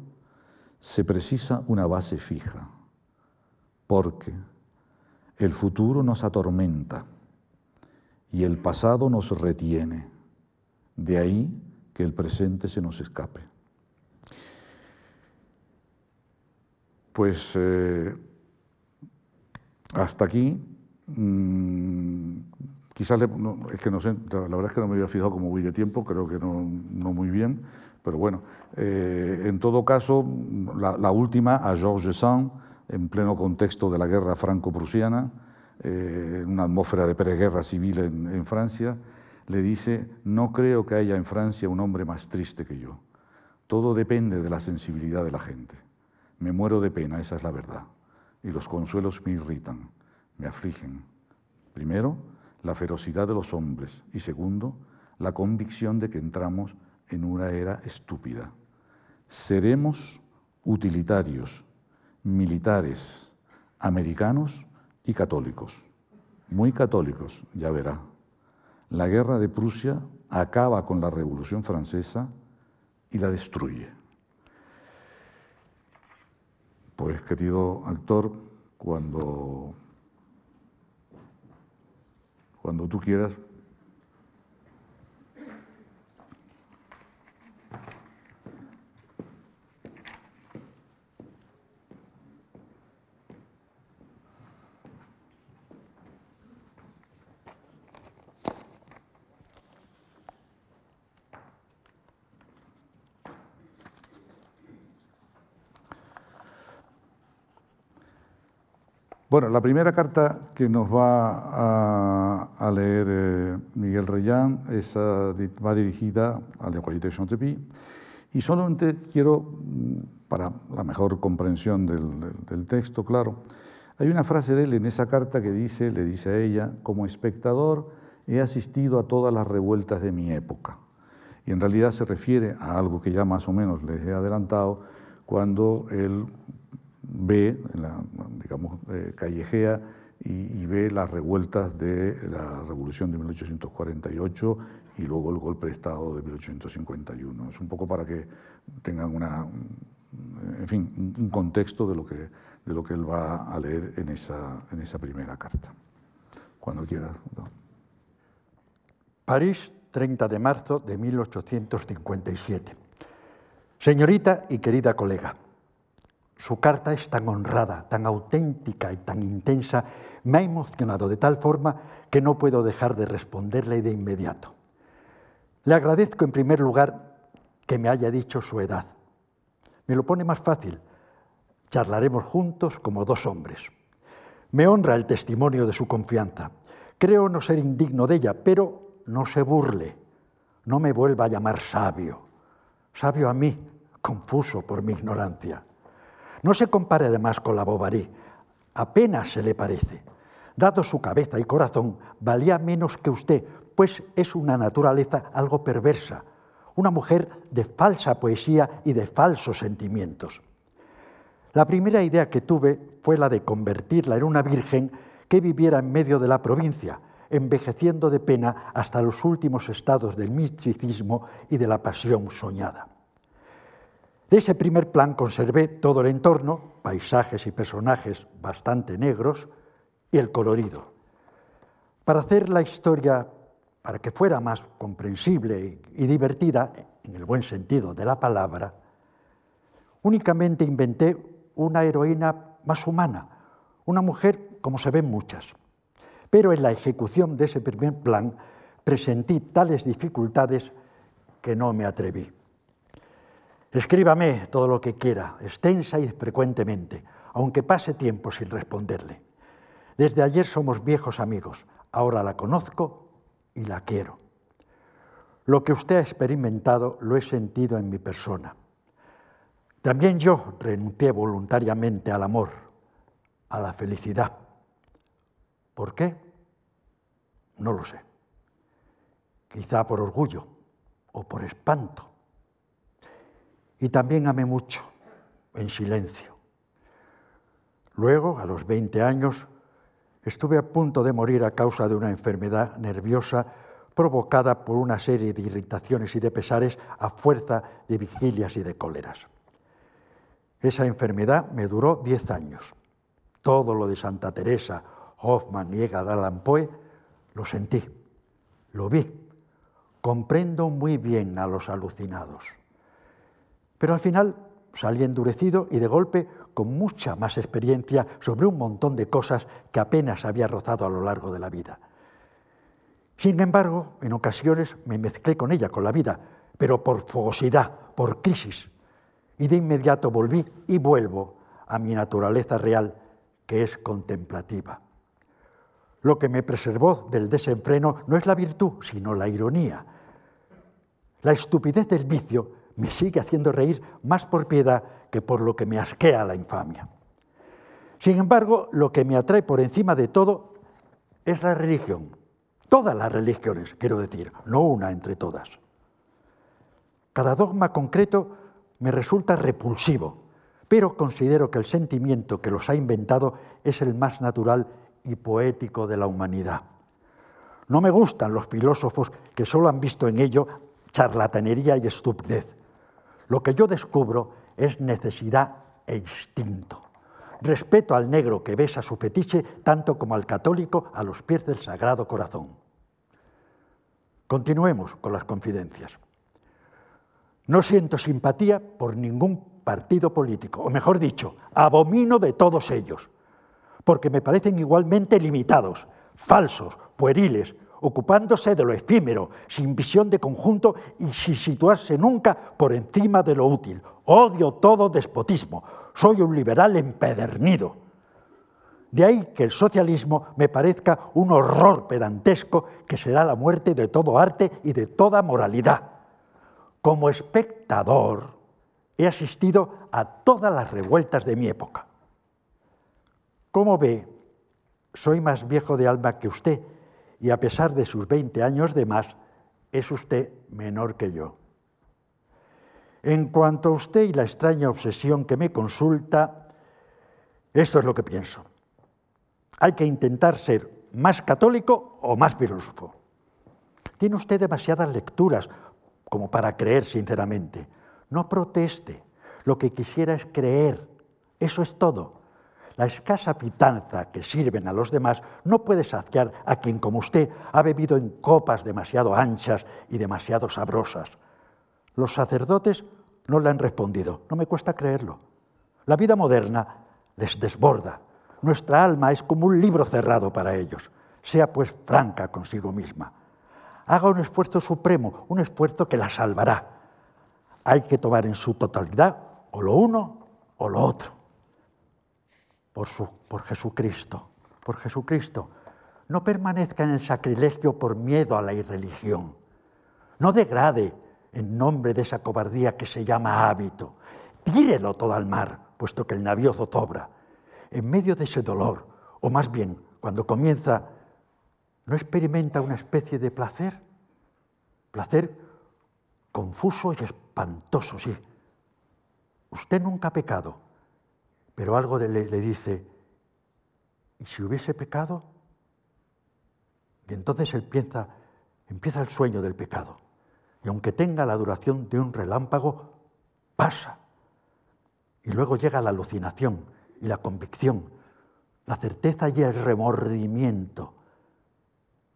se precisa una base fija, porque el futuro nos atormenta y el pasado nos retiene. De ahí que el presente se nos escape. Pues eh, hasta aquí, mm, quizás, es que no la verdad es que no me había fijado cómo voy de tiempo, creo que no, muy bien, pero bueno, eh, en todo caso, la, última a Georges Sand, en pleno contexto de la guerra franco-prusiana, eh, en una atmósfera de preguerra civil en Francia, le dice, no creo que haya en Francia un hombre más triste que yo. Todo depende de la sensibilidad de la gente. Me muero de pena, esa es la verdad. Y los consuelos me irritan, me afligen. Primero, la ferocidad de los hombres y segundo, la convicción de que entramos en una era estúpida. Seremos utilitarios, militares, americanos y católicos. Muy católicos, ya verá. La guerra de Prusia acaba con la Revolución Francesa y la destruye. Pues querido actor, cuando, cuando tú quieras, Bueno, la primera carta que nos va a, leer eh, Miguel Reyán va dirigida al Roger de Chantepie y solamente quiero, mm, para la mejor comprensión del, texto, claro, hay una frase de él en esa carta que dice, le dice a ella, como espectador he asistido a todas las revueltas de mi época. Y en realidad se refiere a algo que ya más o menos les he adelantado, cuando él ve, digamos, eh, callejea y, ve las revueltas de la Revolución de 1848 y luego el golpe de Estado de 1851. Es un poco para que tengan una, en fin, un contexto de lo que, de lo que él va a leer en esa, en esa primera carta. Cuando quieras. París, 30 de marzo de 1857. Señorita y querida colega, su carta es tan honrada, tan auténtica y tan intensa, me ha emocionado de tal forma que no puedo dejar de responderle de inmediato. Le agradezco en primer lugar que me haya dicho su edad. Me lo pone más fácil. Charlaremos juntos como dos hombres. Me honra el testimonio de su confianza. Creo no ser indigno de ella, pero no se burle. No me vuelva a llamar sabio. Sabio a mí, confuso por mi ignorancia. No se compare además con la Bovary, apenas se le parece. Dado su cabeza y corazón, valía menos que usted, pues es una naturaleza algo perversa, una mujer de falsa poesía y de falsos sentimientos. La primera idea que tuve fue la de convertirla en una virgen que viviera en medio de la provincia, envejeciendo de pena hasta los últimos estados del misticismo y de la pasión soñada. De ese primer plan conservé todo el entorno, paisajes y personajes bastante negros, y el colorido. Para hacer la historia, para que fuera más comprensible y divertida, en el buen sentido de la palabra, únicamente inventé una heroína más humana, una mujer como se ven muchas. Pero en la ejecución de ese primer plan presentí tales dificultades que no me atreví. Escríbame todo lo que quiera, extensa y frecuentemente, aunque pase tiempo sin responderle. Desde ayer somos viejos amigos, ahora la conozco y la quiero. Lo que usted ha experimentado lo he sentido en mi persona. También yo renuncié voluntariamente al amor, a la felicidad. ¿Por qué? No lo sé. Quizá por orgullo o por espanto y también amé mucho, en silencio. Luego, a los 20 años, Estuve a punto de morir a causa de una enfermedad nerviosa provocada por una serie de irritaciones y de pesares a fuerza de vigilias y de cóleras. Esa enfermedad me duró diez años. Todo lo de Santa Teresa, Hoffman y Edgar Allan Poe lo sentí, lo vi, comprendo muy bien a los alucinados. Pero al final salí endurecido y de golpe con mucha más experiencia sobre un montón de cosas que apenas había rozado a lo largo de la vida. Sin embargo, en ocasiones me mezclé con ella, con la vida, pero por fogosidad, por crisis. Y de inmediato volví y vuelvo a mi naturaleza real, que es contemplativa. Lo que me preservó del desenfreno no es la virtud, sino la ironía. La estupidez del vicio me sigue haciendo reír más por piedad que por lo que me asquea la infamia. Sin embargo, lo que me atrae por encima de todo es la religión. Todas las religiones, quiero decir, no una entre todas. Cada dogma concreto me resulta repulsivo, pero considero que el sentimiento que los ha inventado es el más natural y poético de la humanidad. No me gustan los filósofos que solo han visto en ello charlatanería y estupidez. Lo que yo descubro es necesidad e instinto. Respeto al negro que besa su fetiche tanto como al católico a los pies del Sagrado Corazón. Continuemos con las confidencias. No siento simpatía por ningún partido político, o mejor dicho, abomino de todos ellos, porque me parecen igualmente limitados, falsos, pueriles, ocupándose de lo efímero, sin visión de conjunto y sin situarse nunca por encima de lo útil. Odio todo despotismo, soy un liberal empedernido. De ahí que el socialismo me parezca un horror pedantesco que será la muerte de todo arte y de toda moralidad. Como espectador he asistido a todas las revueltas de mi época. Como ve, soy más viejo de alma que usted y a pesar de sus 20 años de más, es usted menor que yo. En cuanto a usted y la extraña obsesión que me consulta, esto es lo que pienso. Hay que intentar ser más católico o más filósofo. Tiene usted demasiadas lecturas como para creer sinceramente. No proteste. Lo que quisiera es creer. Eso es todo. La escasa pitanza que sirven a los demás no puede saciar a quien, como usted, ha bebido en copas demasiado anchas y demasiado sabrosas. Los sacerdotes no le han respondido. No me cuesta creerlo. La vida moderna les desborda. Nuestra alma es como un libro cerrado para ellos. Sea pues franca consigo misma. Haga un esfuerzo supremo, un esfuerzo que la salvará. Hay que tomar en su totalidad o lo uno o lo otro por, por Jesucristo, por Jesucristo. No permanezca en el sacrilegio por miedo a la irreligión. No degrade en nombre de esa cobardía que se llama hábito. Tírelo todo al mar, puesto que el navío zozobra. En medio de ese dolor, o más bien cuando comienza, ¿no experimenta una especie de placer? Placer confuso y espantoso, sí. Usted nunca ha pecado pero algo le, le dice, ¿y si hubiese pecado? Y entonces él piensa, empieza el sueño del pecado. Y aunque tenga la duración de un relámpago, pasa. Y luego llega la alucinación y la convicción, la certeza y el remordimiento,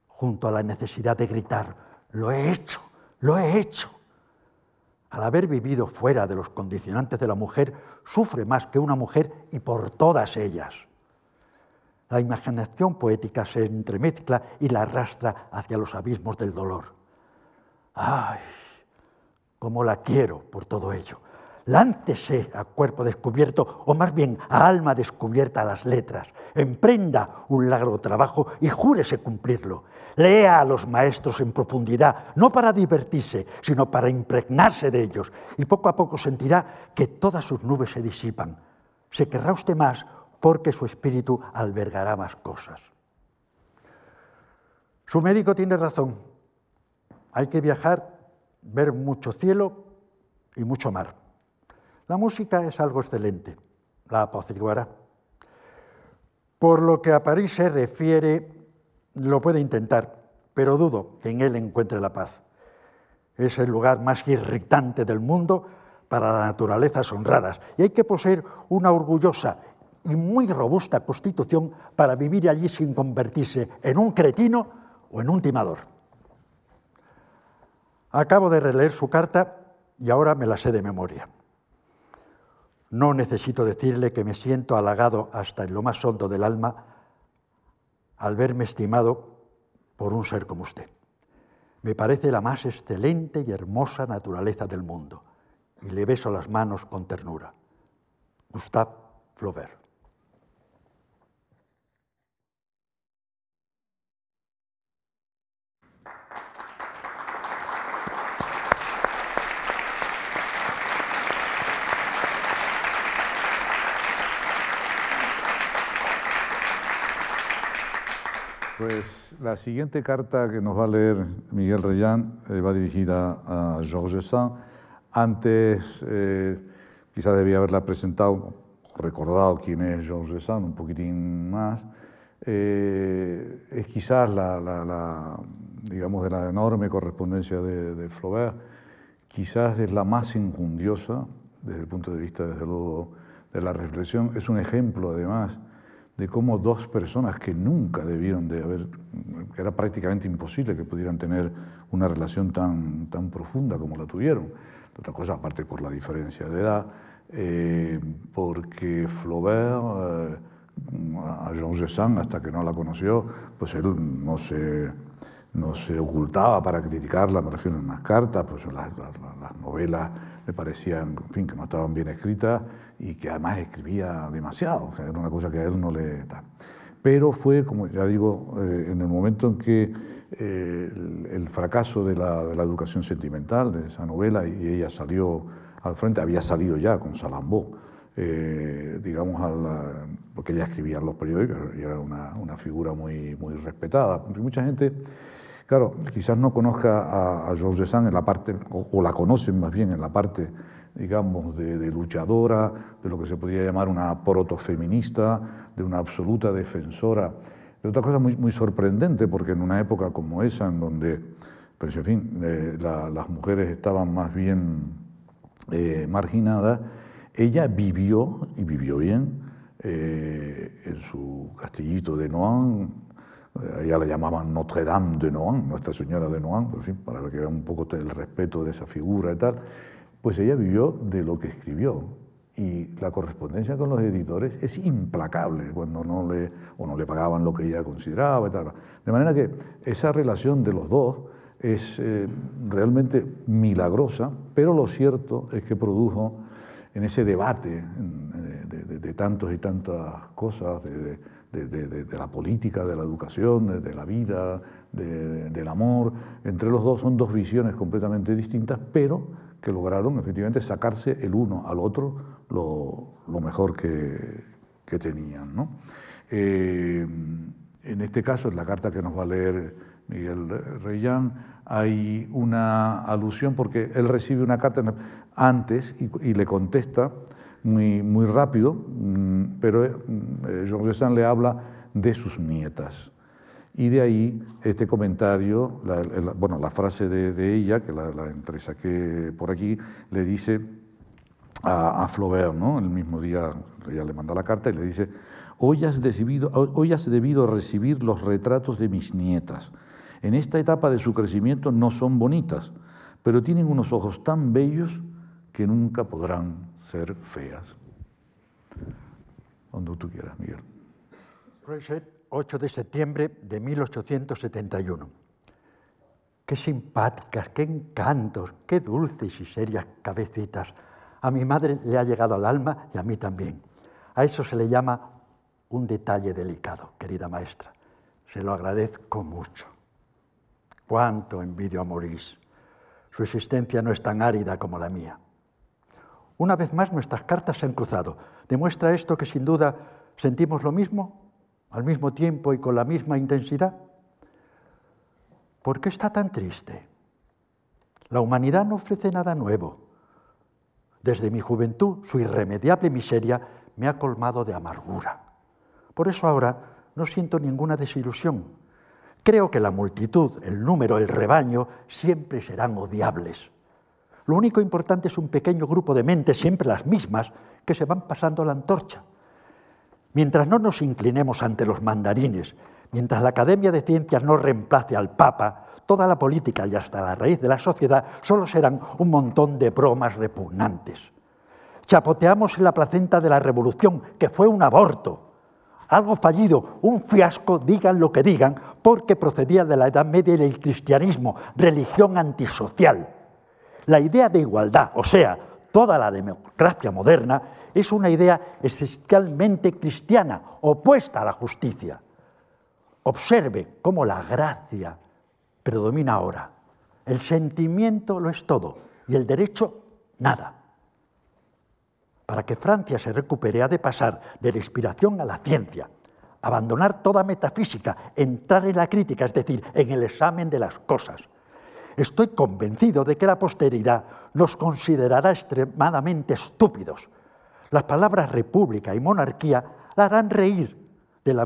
junto a la necesidad de gritar, lo he hecho, lo he hecho al haber vivido fuera de los condicionantes de la mujer, sufre más que una mujer y por todas ellas. La imaginación poética se entremezcla y la arrastra hacia los abismos del dolor. ¡Ay! ¡Cómo la quiero por todo ello! Láncese a cuerpo descubierto, o más bien a alma descubierta a las letras. Emprenda un largo trabajo y júrese cumplirlo. Lea a los maestros en profundidad, no para divertirse, sino para impregnarse de ellos. Y poco a poco sentirá que todas sus nubes se disipan. Se querrá usted más porque su espíritu albergará más cosas. Su médico tiene razón. Hay que viajar, ver mucho cielo y mucho mar. La música es algo excelente, la apaciguará. Por lo que a París se refiere, lo puede intentar, pero dudo que en él encuentre la paz. Es el lugar más irritante del mundo para las naturalezas honradas y hay que poseer una orgullosa y muy robusta constitución para vivir allí sin convertirse en un cretino o en un timador. Acabo de releer su carta y ahora me la sé de memoria. No necesito decirle que me siento halagado hasta en lo más hondo del alma al verme estimado por un ser como usted. Me parece la más excelente y hermosa naturaleza del mundo y le beso las manos con ternura. Gustave Flaubert. Pues la siguiente carta que nos va a leer Miguel Reyán eh, va dirigida a Georges Sand. Antes, eh, quizás debía haberla presentado, recordado quién es Georges Sand un poquitín más. Eh, es quizás la, digamos, de la enorme correspondencia de, de, Flaubert, quizás es la más injundiosa desde el punto de vista, desde luego, de la reflexión. Es un ejemplo, además, de cómo dos personas que nunca debieron de haber, que era prácticamente imposible que pudieran tener una relación tan, tan profunda como la tuvieron. Otra cosa, aparte por la diferencia de edad, eh, porque Flaubert, eh, a Jean Sand, hasta que no la conoció, pues él no se, no se ocultaba para criticarla, me refiero en las cartas, pues las, las novelas le parecían, en fin, que no estaban bien escritas y que además escribía demasiado, o sea, era una cosa que a él no le... Pero fue, como ya digo, eh, en el momento en que eh, el, fracaso de la, de la, educación sentimental, de esa novela, y ella salió al frente, había salido ya con Salambó, eh, digamos, porque ella escribía en los periódicos y era una, una figura muy, muy respetada. Mucha gente Claro, quizás no conozca a, Georges Sand en la parte, o, la conocen más bien en la parte, digamos, de, luchadora, de lo que se podría llamar una protofeminista, de una absoluta defensora. De otra cosa muy, muy sorprendente, porque en una época como esa, en donde, pues, en fin, eh, las mujeres estaban más bien eh, marginadas, ella vivió, y vivió bien, eh, en su castillito de Noan, ella la llamaban Notre Dame de Noan, Nuestra Señora de Noan, fin, para que vean un poco el respeto de esa figura y tal, pues ella vivió de lo que escribió. Y la correspondencia con los editores es implacable cuando no le, o no le pagaban lo que ella consideraba y tal. De manera que esa relación de los dos es eh, realmente milagrosa, pero lo cierto es que produjo en ese debate de, de tantos y tantas cosas, de, de, la política, de la educación, de, la vida, del amor. Entre los dos son dos visiones completamente distintas, pero que lograron efectivamente sacarse el uno al otro lo, mejor que, tenían. Eh, en este caso, en la carta que nos va a leer Miguel Reyán, hay una alusión porque él recibe una carta antes y le contesta muy, muy rápido, mm, pero Georges eh, Sand le habla de sus nietas. Y de ahí este comentario, la, bueno, la frase de, ella, que la, la entresaqué por aquí, le dice a, Flaubert, ¿no? el mismo día ella le manda la carta y le dice, hoy has, debido, hoy has debido recibir los retratos de mis nietas. En esta etapa de su crecimiento no son bonitas, pero tienen unos ojos tan bellos que nunca podrán ser feas. Donde tú quieras, Miguel. 8 de septiembre de 1871. Qué simpáticas, qué encantos, qué dulces y serias cabecitas. A mi madre le ha llegado al alma y a mí también. A eso se le llama un detalle delicado, querida maestra. Se lo agradezco mucho. Cuánto envidio a Maurice. Su existencia no es tan árida como la mía. Una vez más nuestras cartas se han cruzado. ¿Demuestra esto que sin duda sentimos lo mismo, al mismo tiempo y con la misma intensidad? ¿Por qué está tan triste? La humanidad no ofrece nada nuevo. Desde mi juventud, su irremediable miseria me ha colmado de amargura. Por eso ahora no siento ninguna desilusión. Creo que la multitud, el número, el rebaño, siempre serán odiables. Lo único importante es un pequeño grupo de mentes, siempre las mismas, que se van pasando la antorcha. Mientras no nos inclinemos ante los mandarines, mientras la Academia de Ciencias no reemplace al Papa, toda la política y hasta la raíz de la sociedad solo serán un montón de bromas repugnantes. Chapoteamos en la placenta de la revolución, que fue un aborto, algo fallido, un fiasco, digan lo que digan, porque procedía de la Edad Media y del cristianismo, religión antisocial. La idea de igualdad, o sea, toda la democracia moderna, es una idea esencialmente cristiana, opuesta a la justicia. Observe cómo la gracia predomina ahora. El sentimiento lo es todo y el derecho nada. Para que Francia se recupere ha de pasar de la inspiración a la ciencia, abandonar toda metafísica, entrar en la crítica, es decir, en el examen de las cosas. Estoy convencido de que la posteridad nos considerará extremadamente estúpidos. Las palabras república y monarquía la harán reír de la,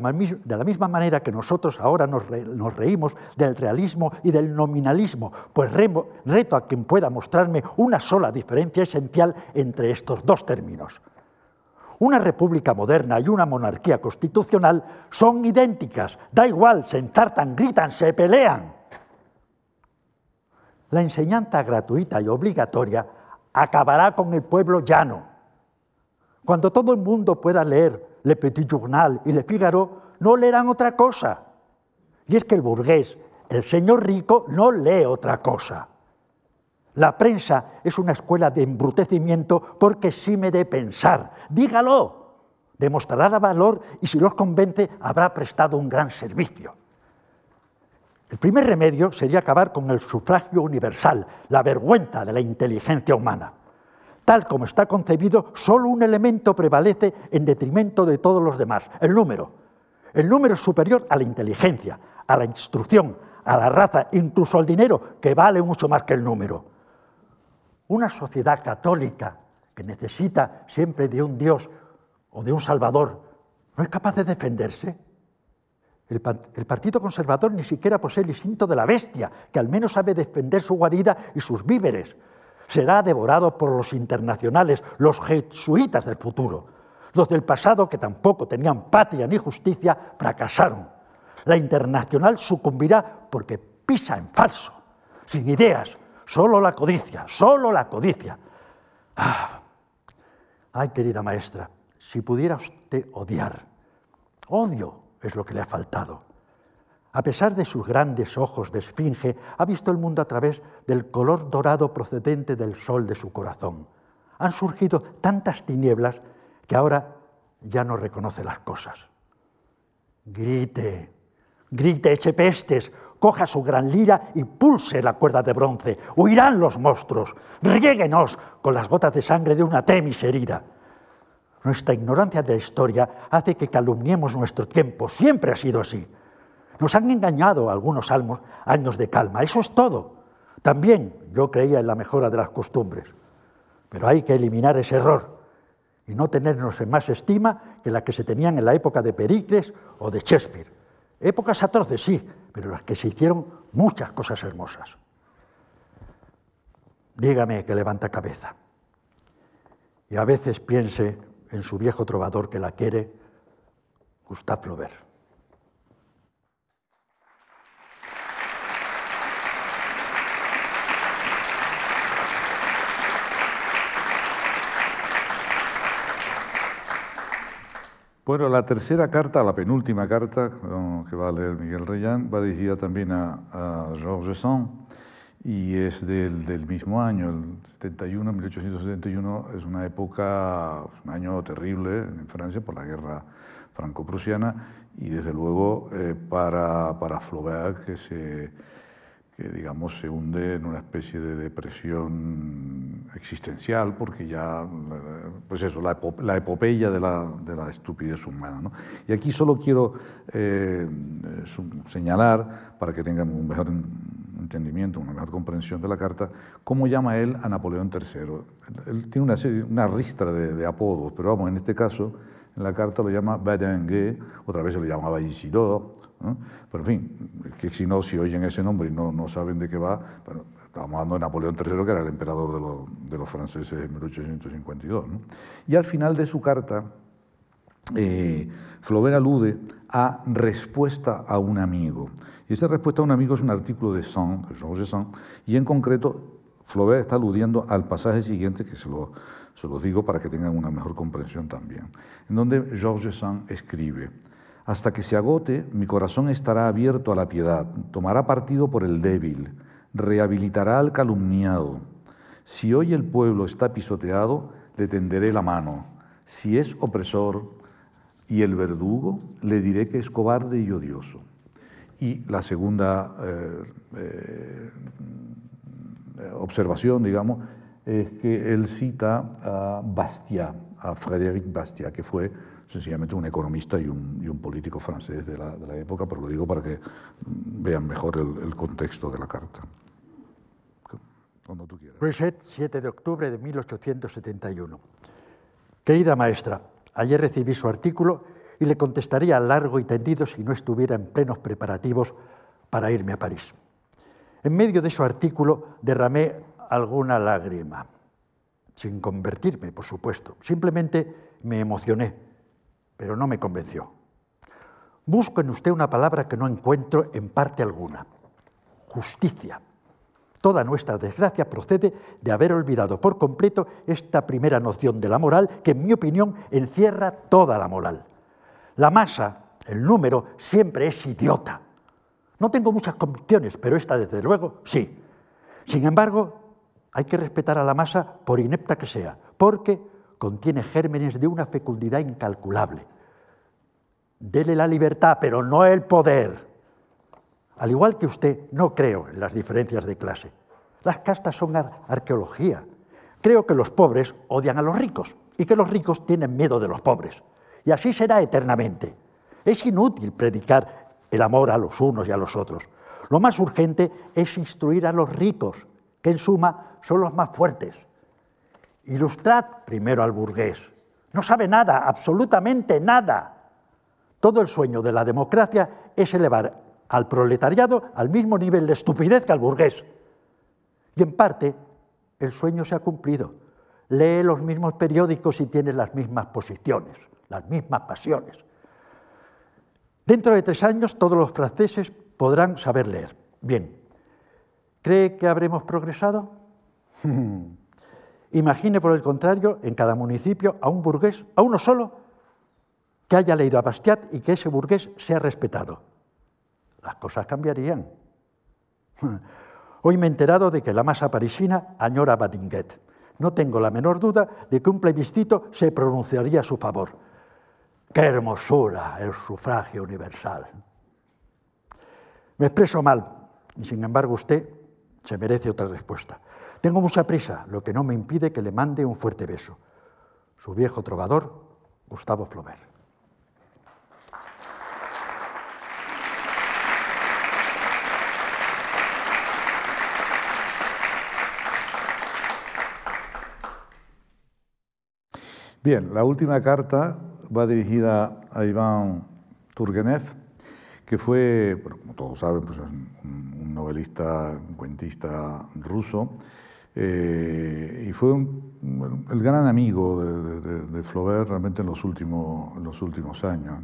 misma manera que nosotros ahora nos, reímos del realismo y del nominalismo, pues reto a quien pueda mostrarme una sola diferencia esencial entre estos dos términos. Una república moderna y una monarquía constitucional son idénticas, da igual, se enzartan, gritan, se pelean. La enseñanza gratuita y obligatoria acabará con el pueblo llano. Cuando todo el mundo pueda leer le Petit Journal y Le Figaro, no leerán otra cosa. Y es que el burgués, el señor rico, no lee otra cosa. La prensa es una escuela de embrutecimiento porque sí me de pensar. Dígalo. Demostrará valor y si los convence habrá prestado un gran servicio. El primer remedio sería acabar con el sufragio universal, la vergüenza de la inteligencia humana. Tal como está concebido, solo un elemento prevalece en detrimento de todos los demás, el número. El número es superior a la inteligencia, a la instrucción, a la raza, incluso al dinero, que vale mucho más que el número. Una sociedad católica que necesita siempre de un Dios o de un Salvador, ¿no es capaz de defenderse? El, Partido Conservador ni siquiera posee el instinto de la bestia, que al menos sabe defender su guarida y sus víveres será devorado por los internacionales, los jesuitas del futuro. Los del pasado, que tampoco tenían patria ni justicia, fracasaron. La internacional sucumbirá porque pisa en falso, sin ideas, solo la codicia, solo la codicia. Ah, ay, querida maestra, si pudiera usted odiar, odio es lo que le ha faltado. A pesar de sus grandes ojos de esfinge, ha visto el mundo a través del color dorado procedente del sol de su corazón. Han surgido tantas tinieblas que ahora ya no reconoce las cosas. Grite, grite, eche pestes, coja su gran lira y pulse la cuerda de bronce. Huirán los monstruos, riéguenos con las gotas de sangre de una temis herida. Nuestra ignorancia de la historia hace que calumniemos nuestro tiempo, siempre ha sido así. Nos han engañado algunos años de calma, eso es todo. También yo creía en la mejora de las costumbres, pero hay que eliminar ese error y no tenernos en más estima que la que se tenían en la época de Pericles o de Shakespeare. Épocas atroces, sí, pero las que se hicieron muchas cosas hermosas. Dígame que levanta cabeza. Y a veces piense en su viejo trovador que la quiere, Gustave Flaubert. Bueno, la tercera carta, la penúltima carta que va a leer Miguel Reyán, va dirigida también a, Georges Sand y es del, mismo año, el 71, 1871, es una época, un año terrible en Francia por la guerra franco-prusiana y desde luego eh, para, para Flaubert que se que digamos se hunde en una especie de depresión existencial, porque ya, pues eso, la, epopeya de la, de la, estupidez humana. ¿no? Y aquí solo quiero eh, señalar, para que tengan un mejor entendimiento, una mejor comprensión de la carta, cómo llama él a Napoleón III. Él tiene una, serie, una ristra de, de apodos, pero vamos, en este caso en la carta lo llama Badengue, otra vez se lo llamaba Isidore. Pero en fin, que si no, si oyen ese nombre y no, no saben de qué va, bueno, estamos hablando de Napoleón III, que era el emperador de, los, de los franceses en 1852. Y al final de su carta, eh, Flaubert alude a respuesta a un amigo. Y esa respuesta a un amigo es un artículo de Sand, de Georges Sand, y en concreto Flaubert está aludiendo al pasaje siguiente, que se lo, se lo digo para que tengan una mejor comprensión también, en donde Georges Sand escribe, hasta que se agote, mi corazón estará abierto a la piedad, tomará partido por el débil, rehabilitará al calumniado. Si hoy el pueblo está pisoteado, le tenderé la mano. Si es opresor y el verdugo, le diré que es cobarde y odioso. Y la segunda eh, eh, observación, digamos, es que él cita a Bastiat, a Frédéric Bastiat, que fue sencillamente un economista y un, político francés de la, época, pero lo digo para que vean mejor el, contexto de la carta. Cuando tú quieras. 7 de octubre de 1871. Querida maestra, ayer recibí su artículo y le contestaría largo y tendido si no estuviera en plenos preparativos para irme a París. En medio de su artículo derramé alguna lágrima, sin convertirme, por supuesto. Simplemente me emocioné, pero no me convenció. Busco en usted una palabra que no encuentro en parte alguna. Justicia. Toda nuestra desgracia procede de haber olvidado por completo esta primera noción de la moral que, en mi opinión, encierra toda la moral. La masa, el número, siempre es idiota. No tengo muchas convicciones, pero esta, desde luego, sí. Sin embargo, hay que respetar a la masa por inepta que sea, porque contiene gérmenes de una fecundidad incalculable. Dele la libertad, pero no el poder. Al igual que usted, no creo en las diferencias de clase. Las castas son arqueología. Creo que los pobres odian a los ricos y que los ricos tienen miedo de los pobres. Y así será eternamente. Es inútil predicar el amor a los unos y a los otros. Lo más urgente es instruir a los ricos, que en suma son los más fuertes. Ilustrad primero al burgués. No sabe nada, absolutamente nada. Todo el sueño de la democracia es elevar al proletariado al mismo nivel de estupidez que al burgués. Y en parte el sueño se ha cumplido. Lee los mismos periódicos y tiene las mismas posiciones, las mismas pasiones. Dentro de tres años todos los franceses podrán saber leer. Bien, ¿cree que habremos progresado? Imagine, por el contrario, en cada municipio a un burgués, a uno solo, que haya leído a Bastiat y que ese burgués sea respetado las cosas cambiarían. Hoy me he enterado de que la masa parisina añora a Badinguet. No tengo la menor duda de que un plebiscito se pronunciaría a su favor. ¡Qué hermosura el sufragio universal! Me expreso mal, y sin embargo usted se merece otra respuesta. Tengo mucha prisa, lo que no me impide que le mande un fuerte beso. Su viejo trovador, Gustavo Flaubert. Bien, la última carta va dirigida a Iván Turgenev, que fue, como todos saben, pues, un, novelista, un cuentista ruso, eh, y fue el gran amigo de, Flaubert realmente en los últimos, en los últimos años,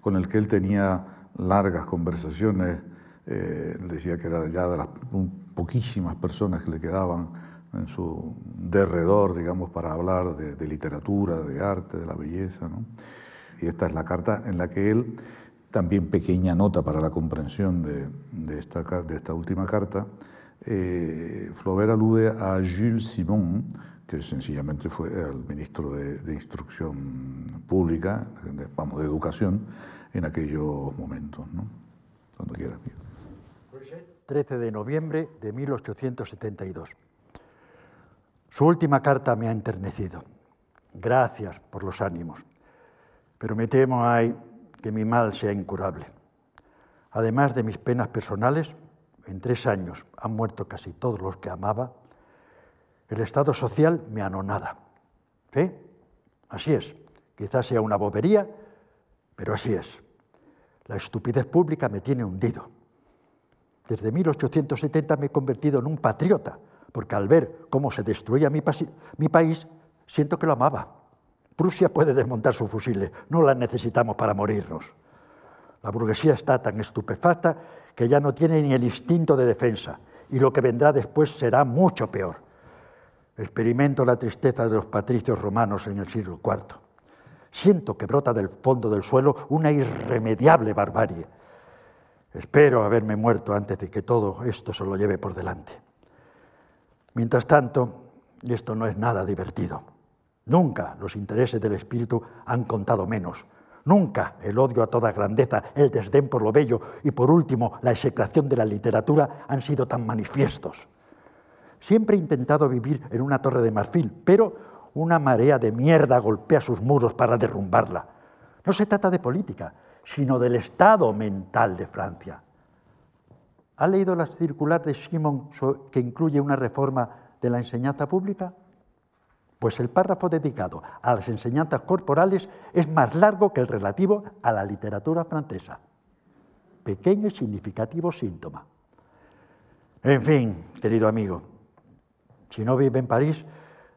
con el que él tenía largas conversaciones, eh, decía que era ya de las poquísimas personas que le quedaban en su derredor, digamos, para hablar de, literatura, de arte, de la belleza. ¿no? Y esta es la carta en la que él, también pequeña nota para la comprensión de, de esta, de esta última carta, eh, Flaubert alude a Jules Simon, que sencillamente fue el ministro de, de Instrucción Pública, de, vamos, de Educación, en aquellos momentos. ¿no? Cuando quieras. 13 de noviembre de 1872. Su última carta me ha enternecido. Gracias por los ánimos. Pero me temo ay, que mi mal sea incurable. Además de mis penas personales, en tres años han muerto casi todos los que amaba. El estado social me anonada. ¿Eh? Así es. Quizás sea una bobería, pero así es. La estupidez pública me tiene hundido. Desde 1870 me he convertido en un patriota, porque al ver cómo se destruía mi, mi país, siento que lo amaba. Prusia puede desmontar sus fusiles, no la necesitamos para morirnos. La burguesía está tan estupefacta que ya no tiene ni el instinto de defensa y lo que vendrá después será mucho peor. Experimento la tristeza de los patricios romanos en el siglo IV. Siento que brota del fondo del suelo una irremediable barbarie. Espero haberme muerto antes de que todo esto se lo lleve por delante. Mientras tanto, esto no es nada divertido. Nunca los intereses del espíritu han contado menos. Nunca el odio a toda grandeza, el desdén por lo bello y por último la execración de la literatura han sido tan manifiestos. Siempre he intentado vivir en una torre de marfil, pero una marea de mierda golpea sus muros para derrumbarla. No se trata de política, sino del estado mental de Francia. ¿Ha leído la circular de Simon que incluye una reforma de la enseñanza pública? Pues el párrafo dedicado a las enseñanzas corporales es más largo que el relativo a la literatura francesa. Pequeño y significativo síntoma. En fin, querido amigo, si no vive en París,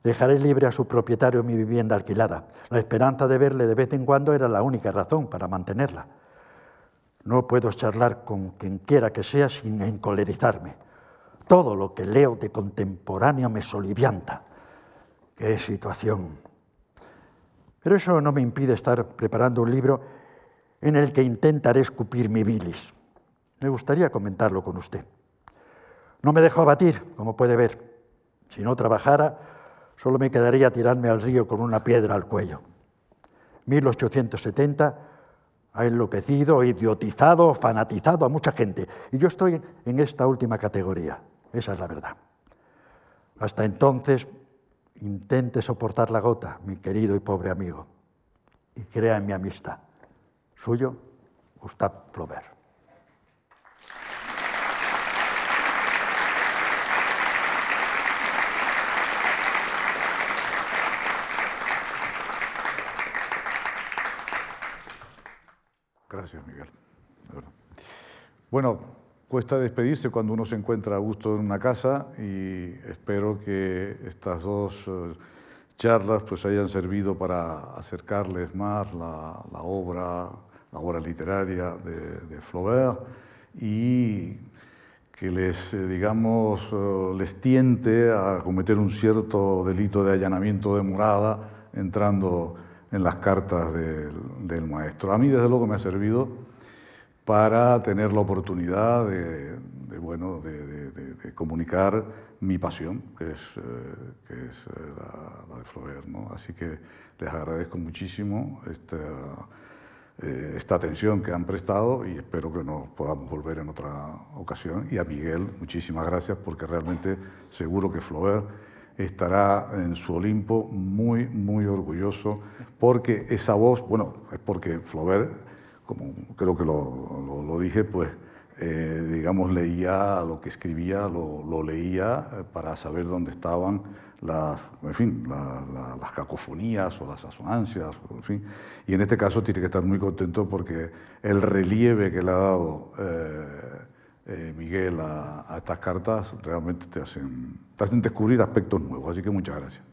dejaré libre a su propietario mi vivienda alquilada. La esperanza de verle de vez en cuando era la única razón para mantenerla. No puedo charlar con quien quiera que sea sin encolerizarme. Todo lo que leo de contemporáneo me solivianta. Qué situación. Pero eso no me impide estar preparando un libro en el que intentaré escupir mi bilis. Me gustaría comentarlo con usted. No me dejo abatir, como puede ver. Si no trabajara, solo me quedaría tirarme al río con una piedra al cuello. 1870 ha enloquecido, idiotizado, fanatizado a mucha gente. Y yo estoy en esta última categoría. Esa es la verdad. Hasta entonces Intente soportar la gota, mi querido y pobre amigo, y crea en mi amistad. Suyo, Gustave Flaubert. Gracias, Miguel. Bueno, Cuesta despedirse cuando uno se encuentra a gusto en una casa y espero que estas dos eh, charlas pues hayan servido para acercarles más la, obra, la obra literaria de, Flaubert y que les, eh, digamos, eh, les tiente a cometer un cierto delito de allanamiento de morada entrando en las cartas del, maestro. A mí, desde luego, me ha servido para tener la oportunidad de, bueno, de, comunicar mi pasión, que es, eh, que es eh, la, de Flaubert. ¿no? Así que les agradezco muchísimo esta, eh, esta atención que han prestado y espero que nos podamos volver en otra ocasión. Y a Miguel, muchísimas gracias porque realmente seguro que Flaubert estará en su Olimpo muy, muy orgulloso porque esa voz, bueno, es porque Flaubert como creo que lo, dije, pues eh, digamos leía lo que escribía, lo, leía eh, para saber dónde estaban las, en fin, las cacofonías o las asonancias, en fin. Y en este caso tiene que estar muy contento porque el relieve que le ha dado eh, Miguel a, estas cartas realmente te hacen, te hacen descubrir aspectos nuevos. Así que muchas gracias.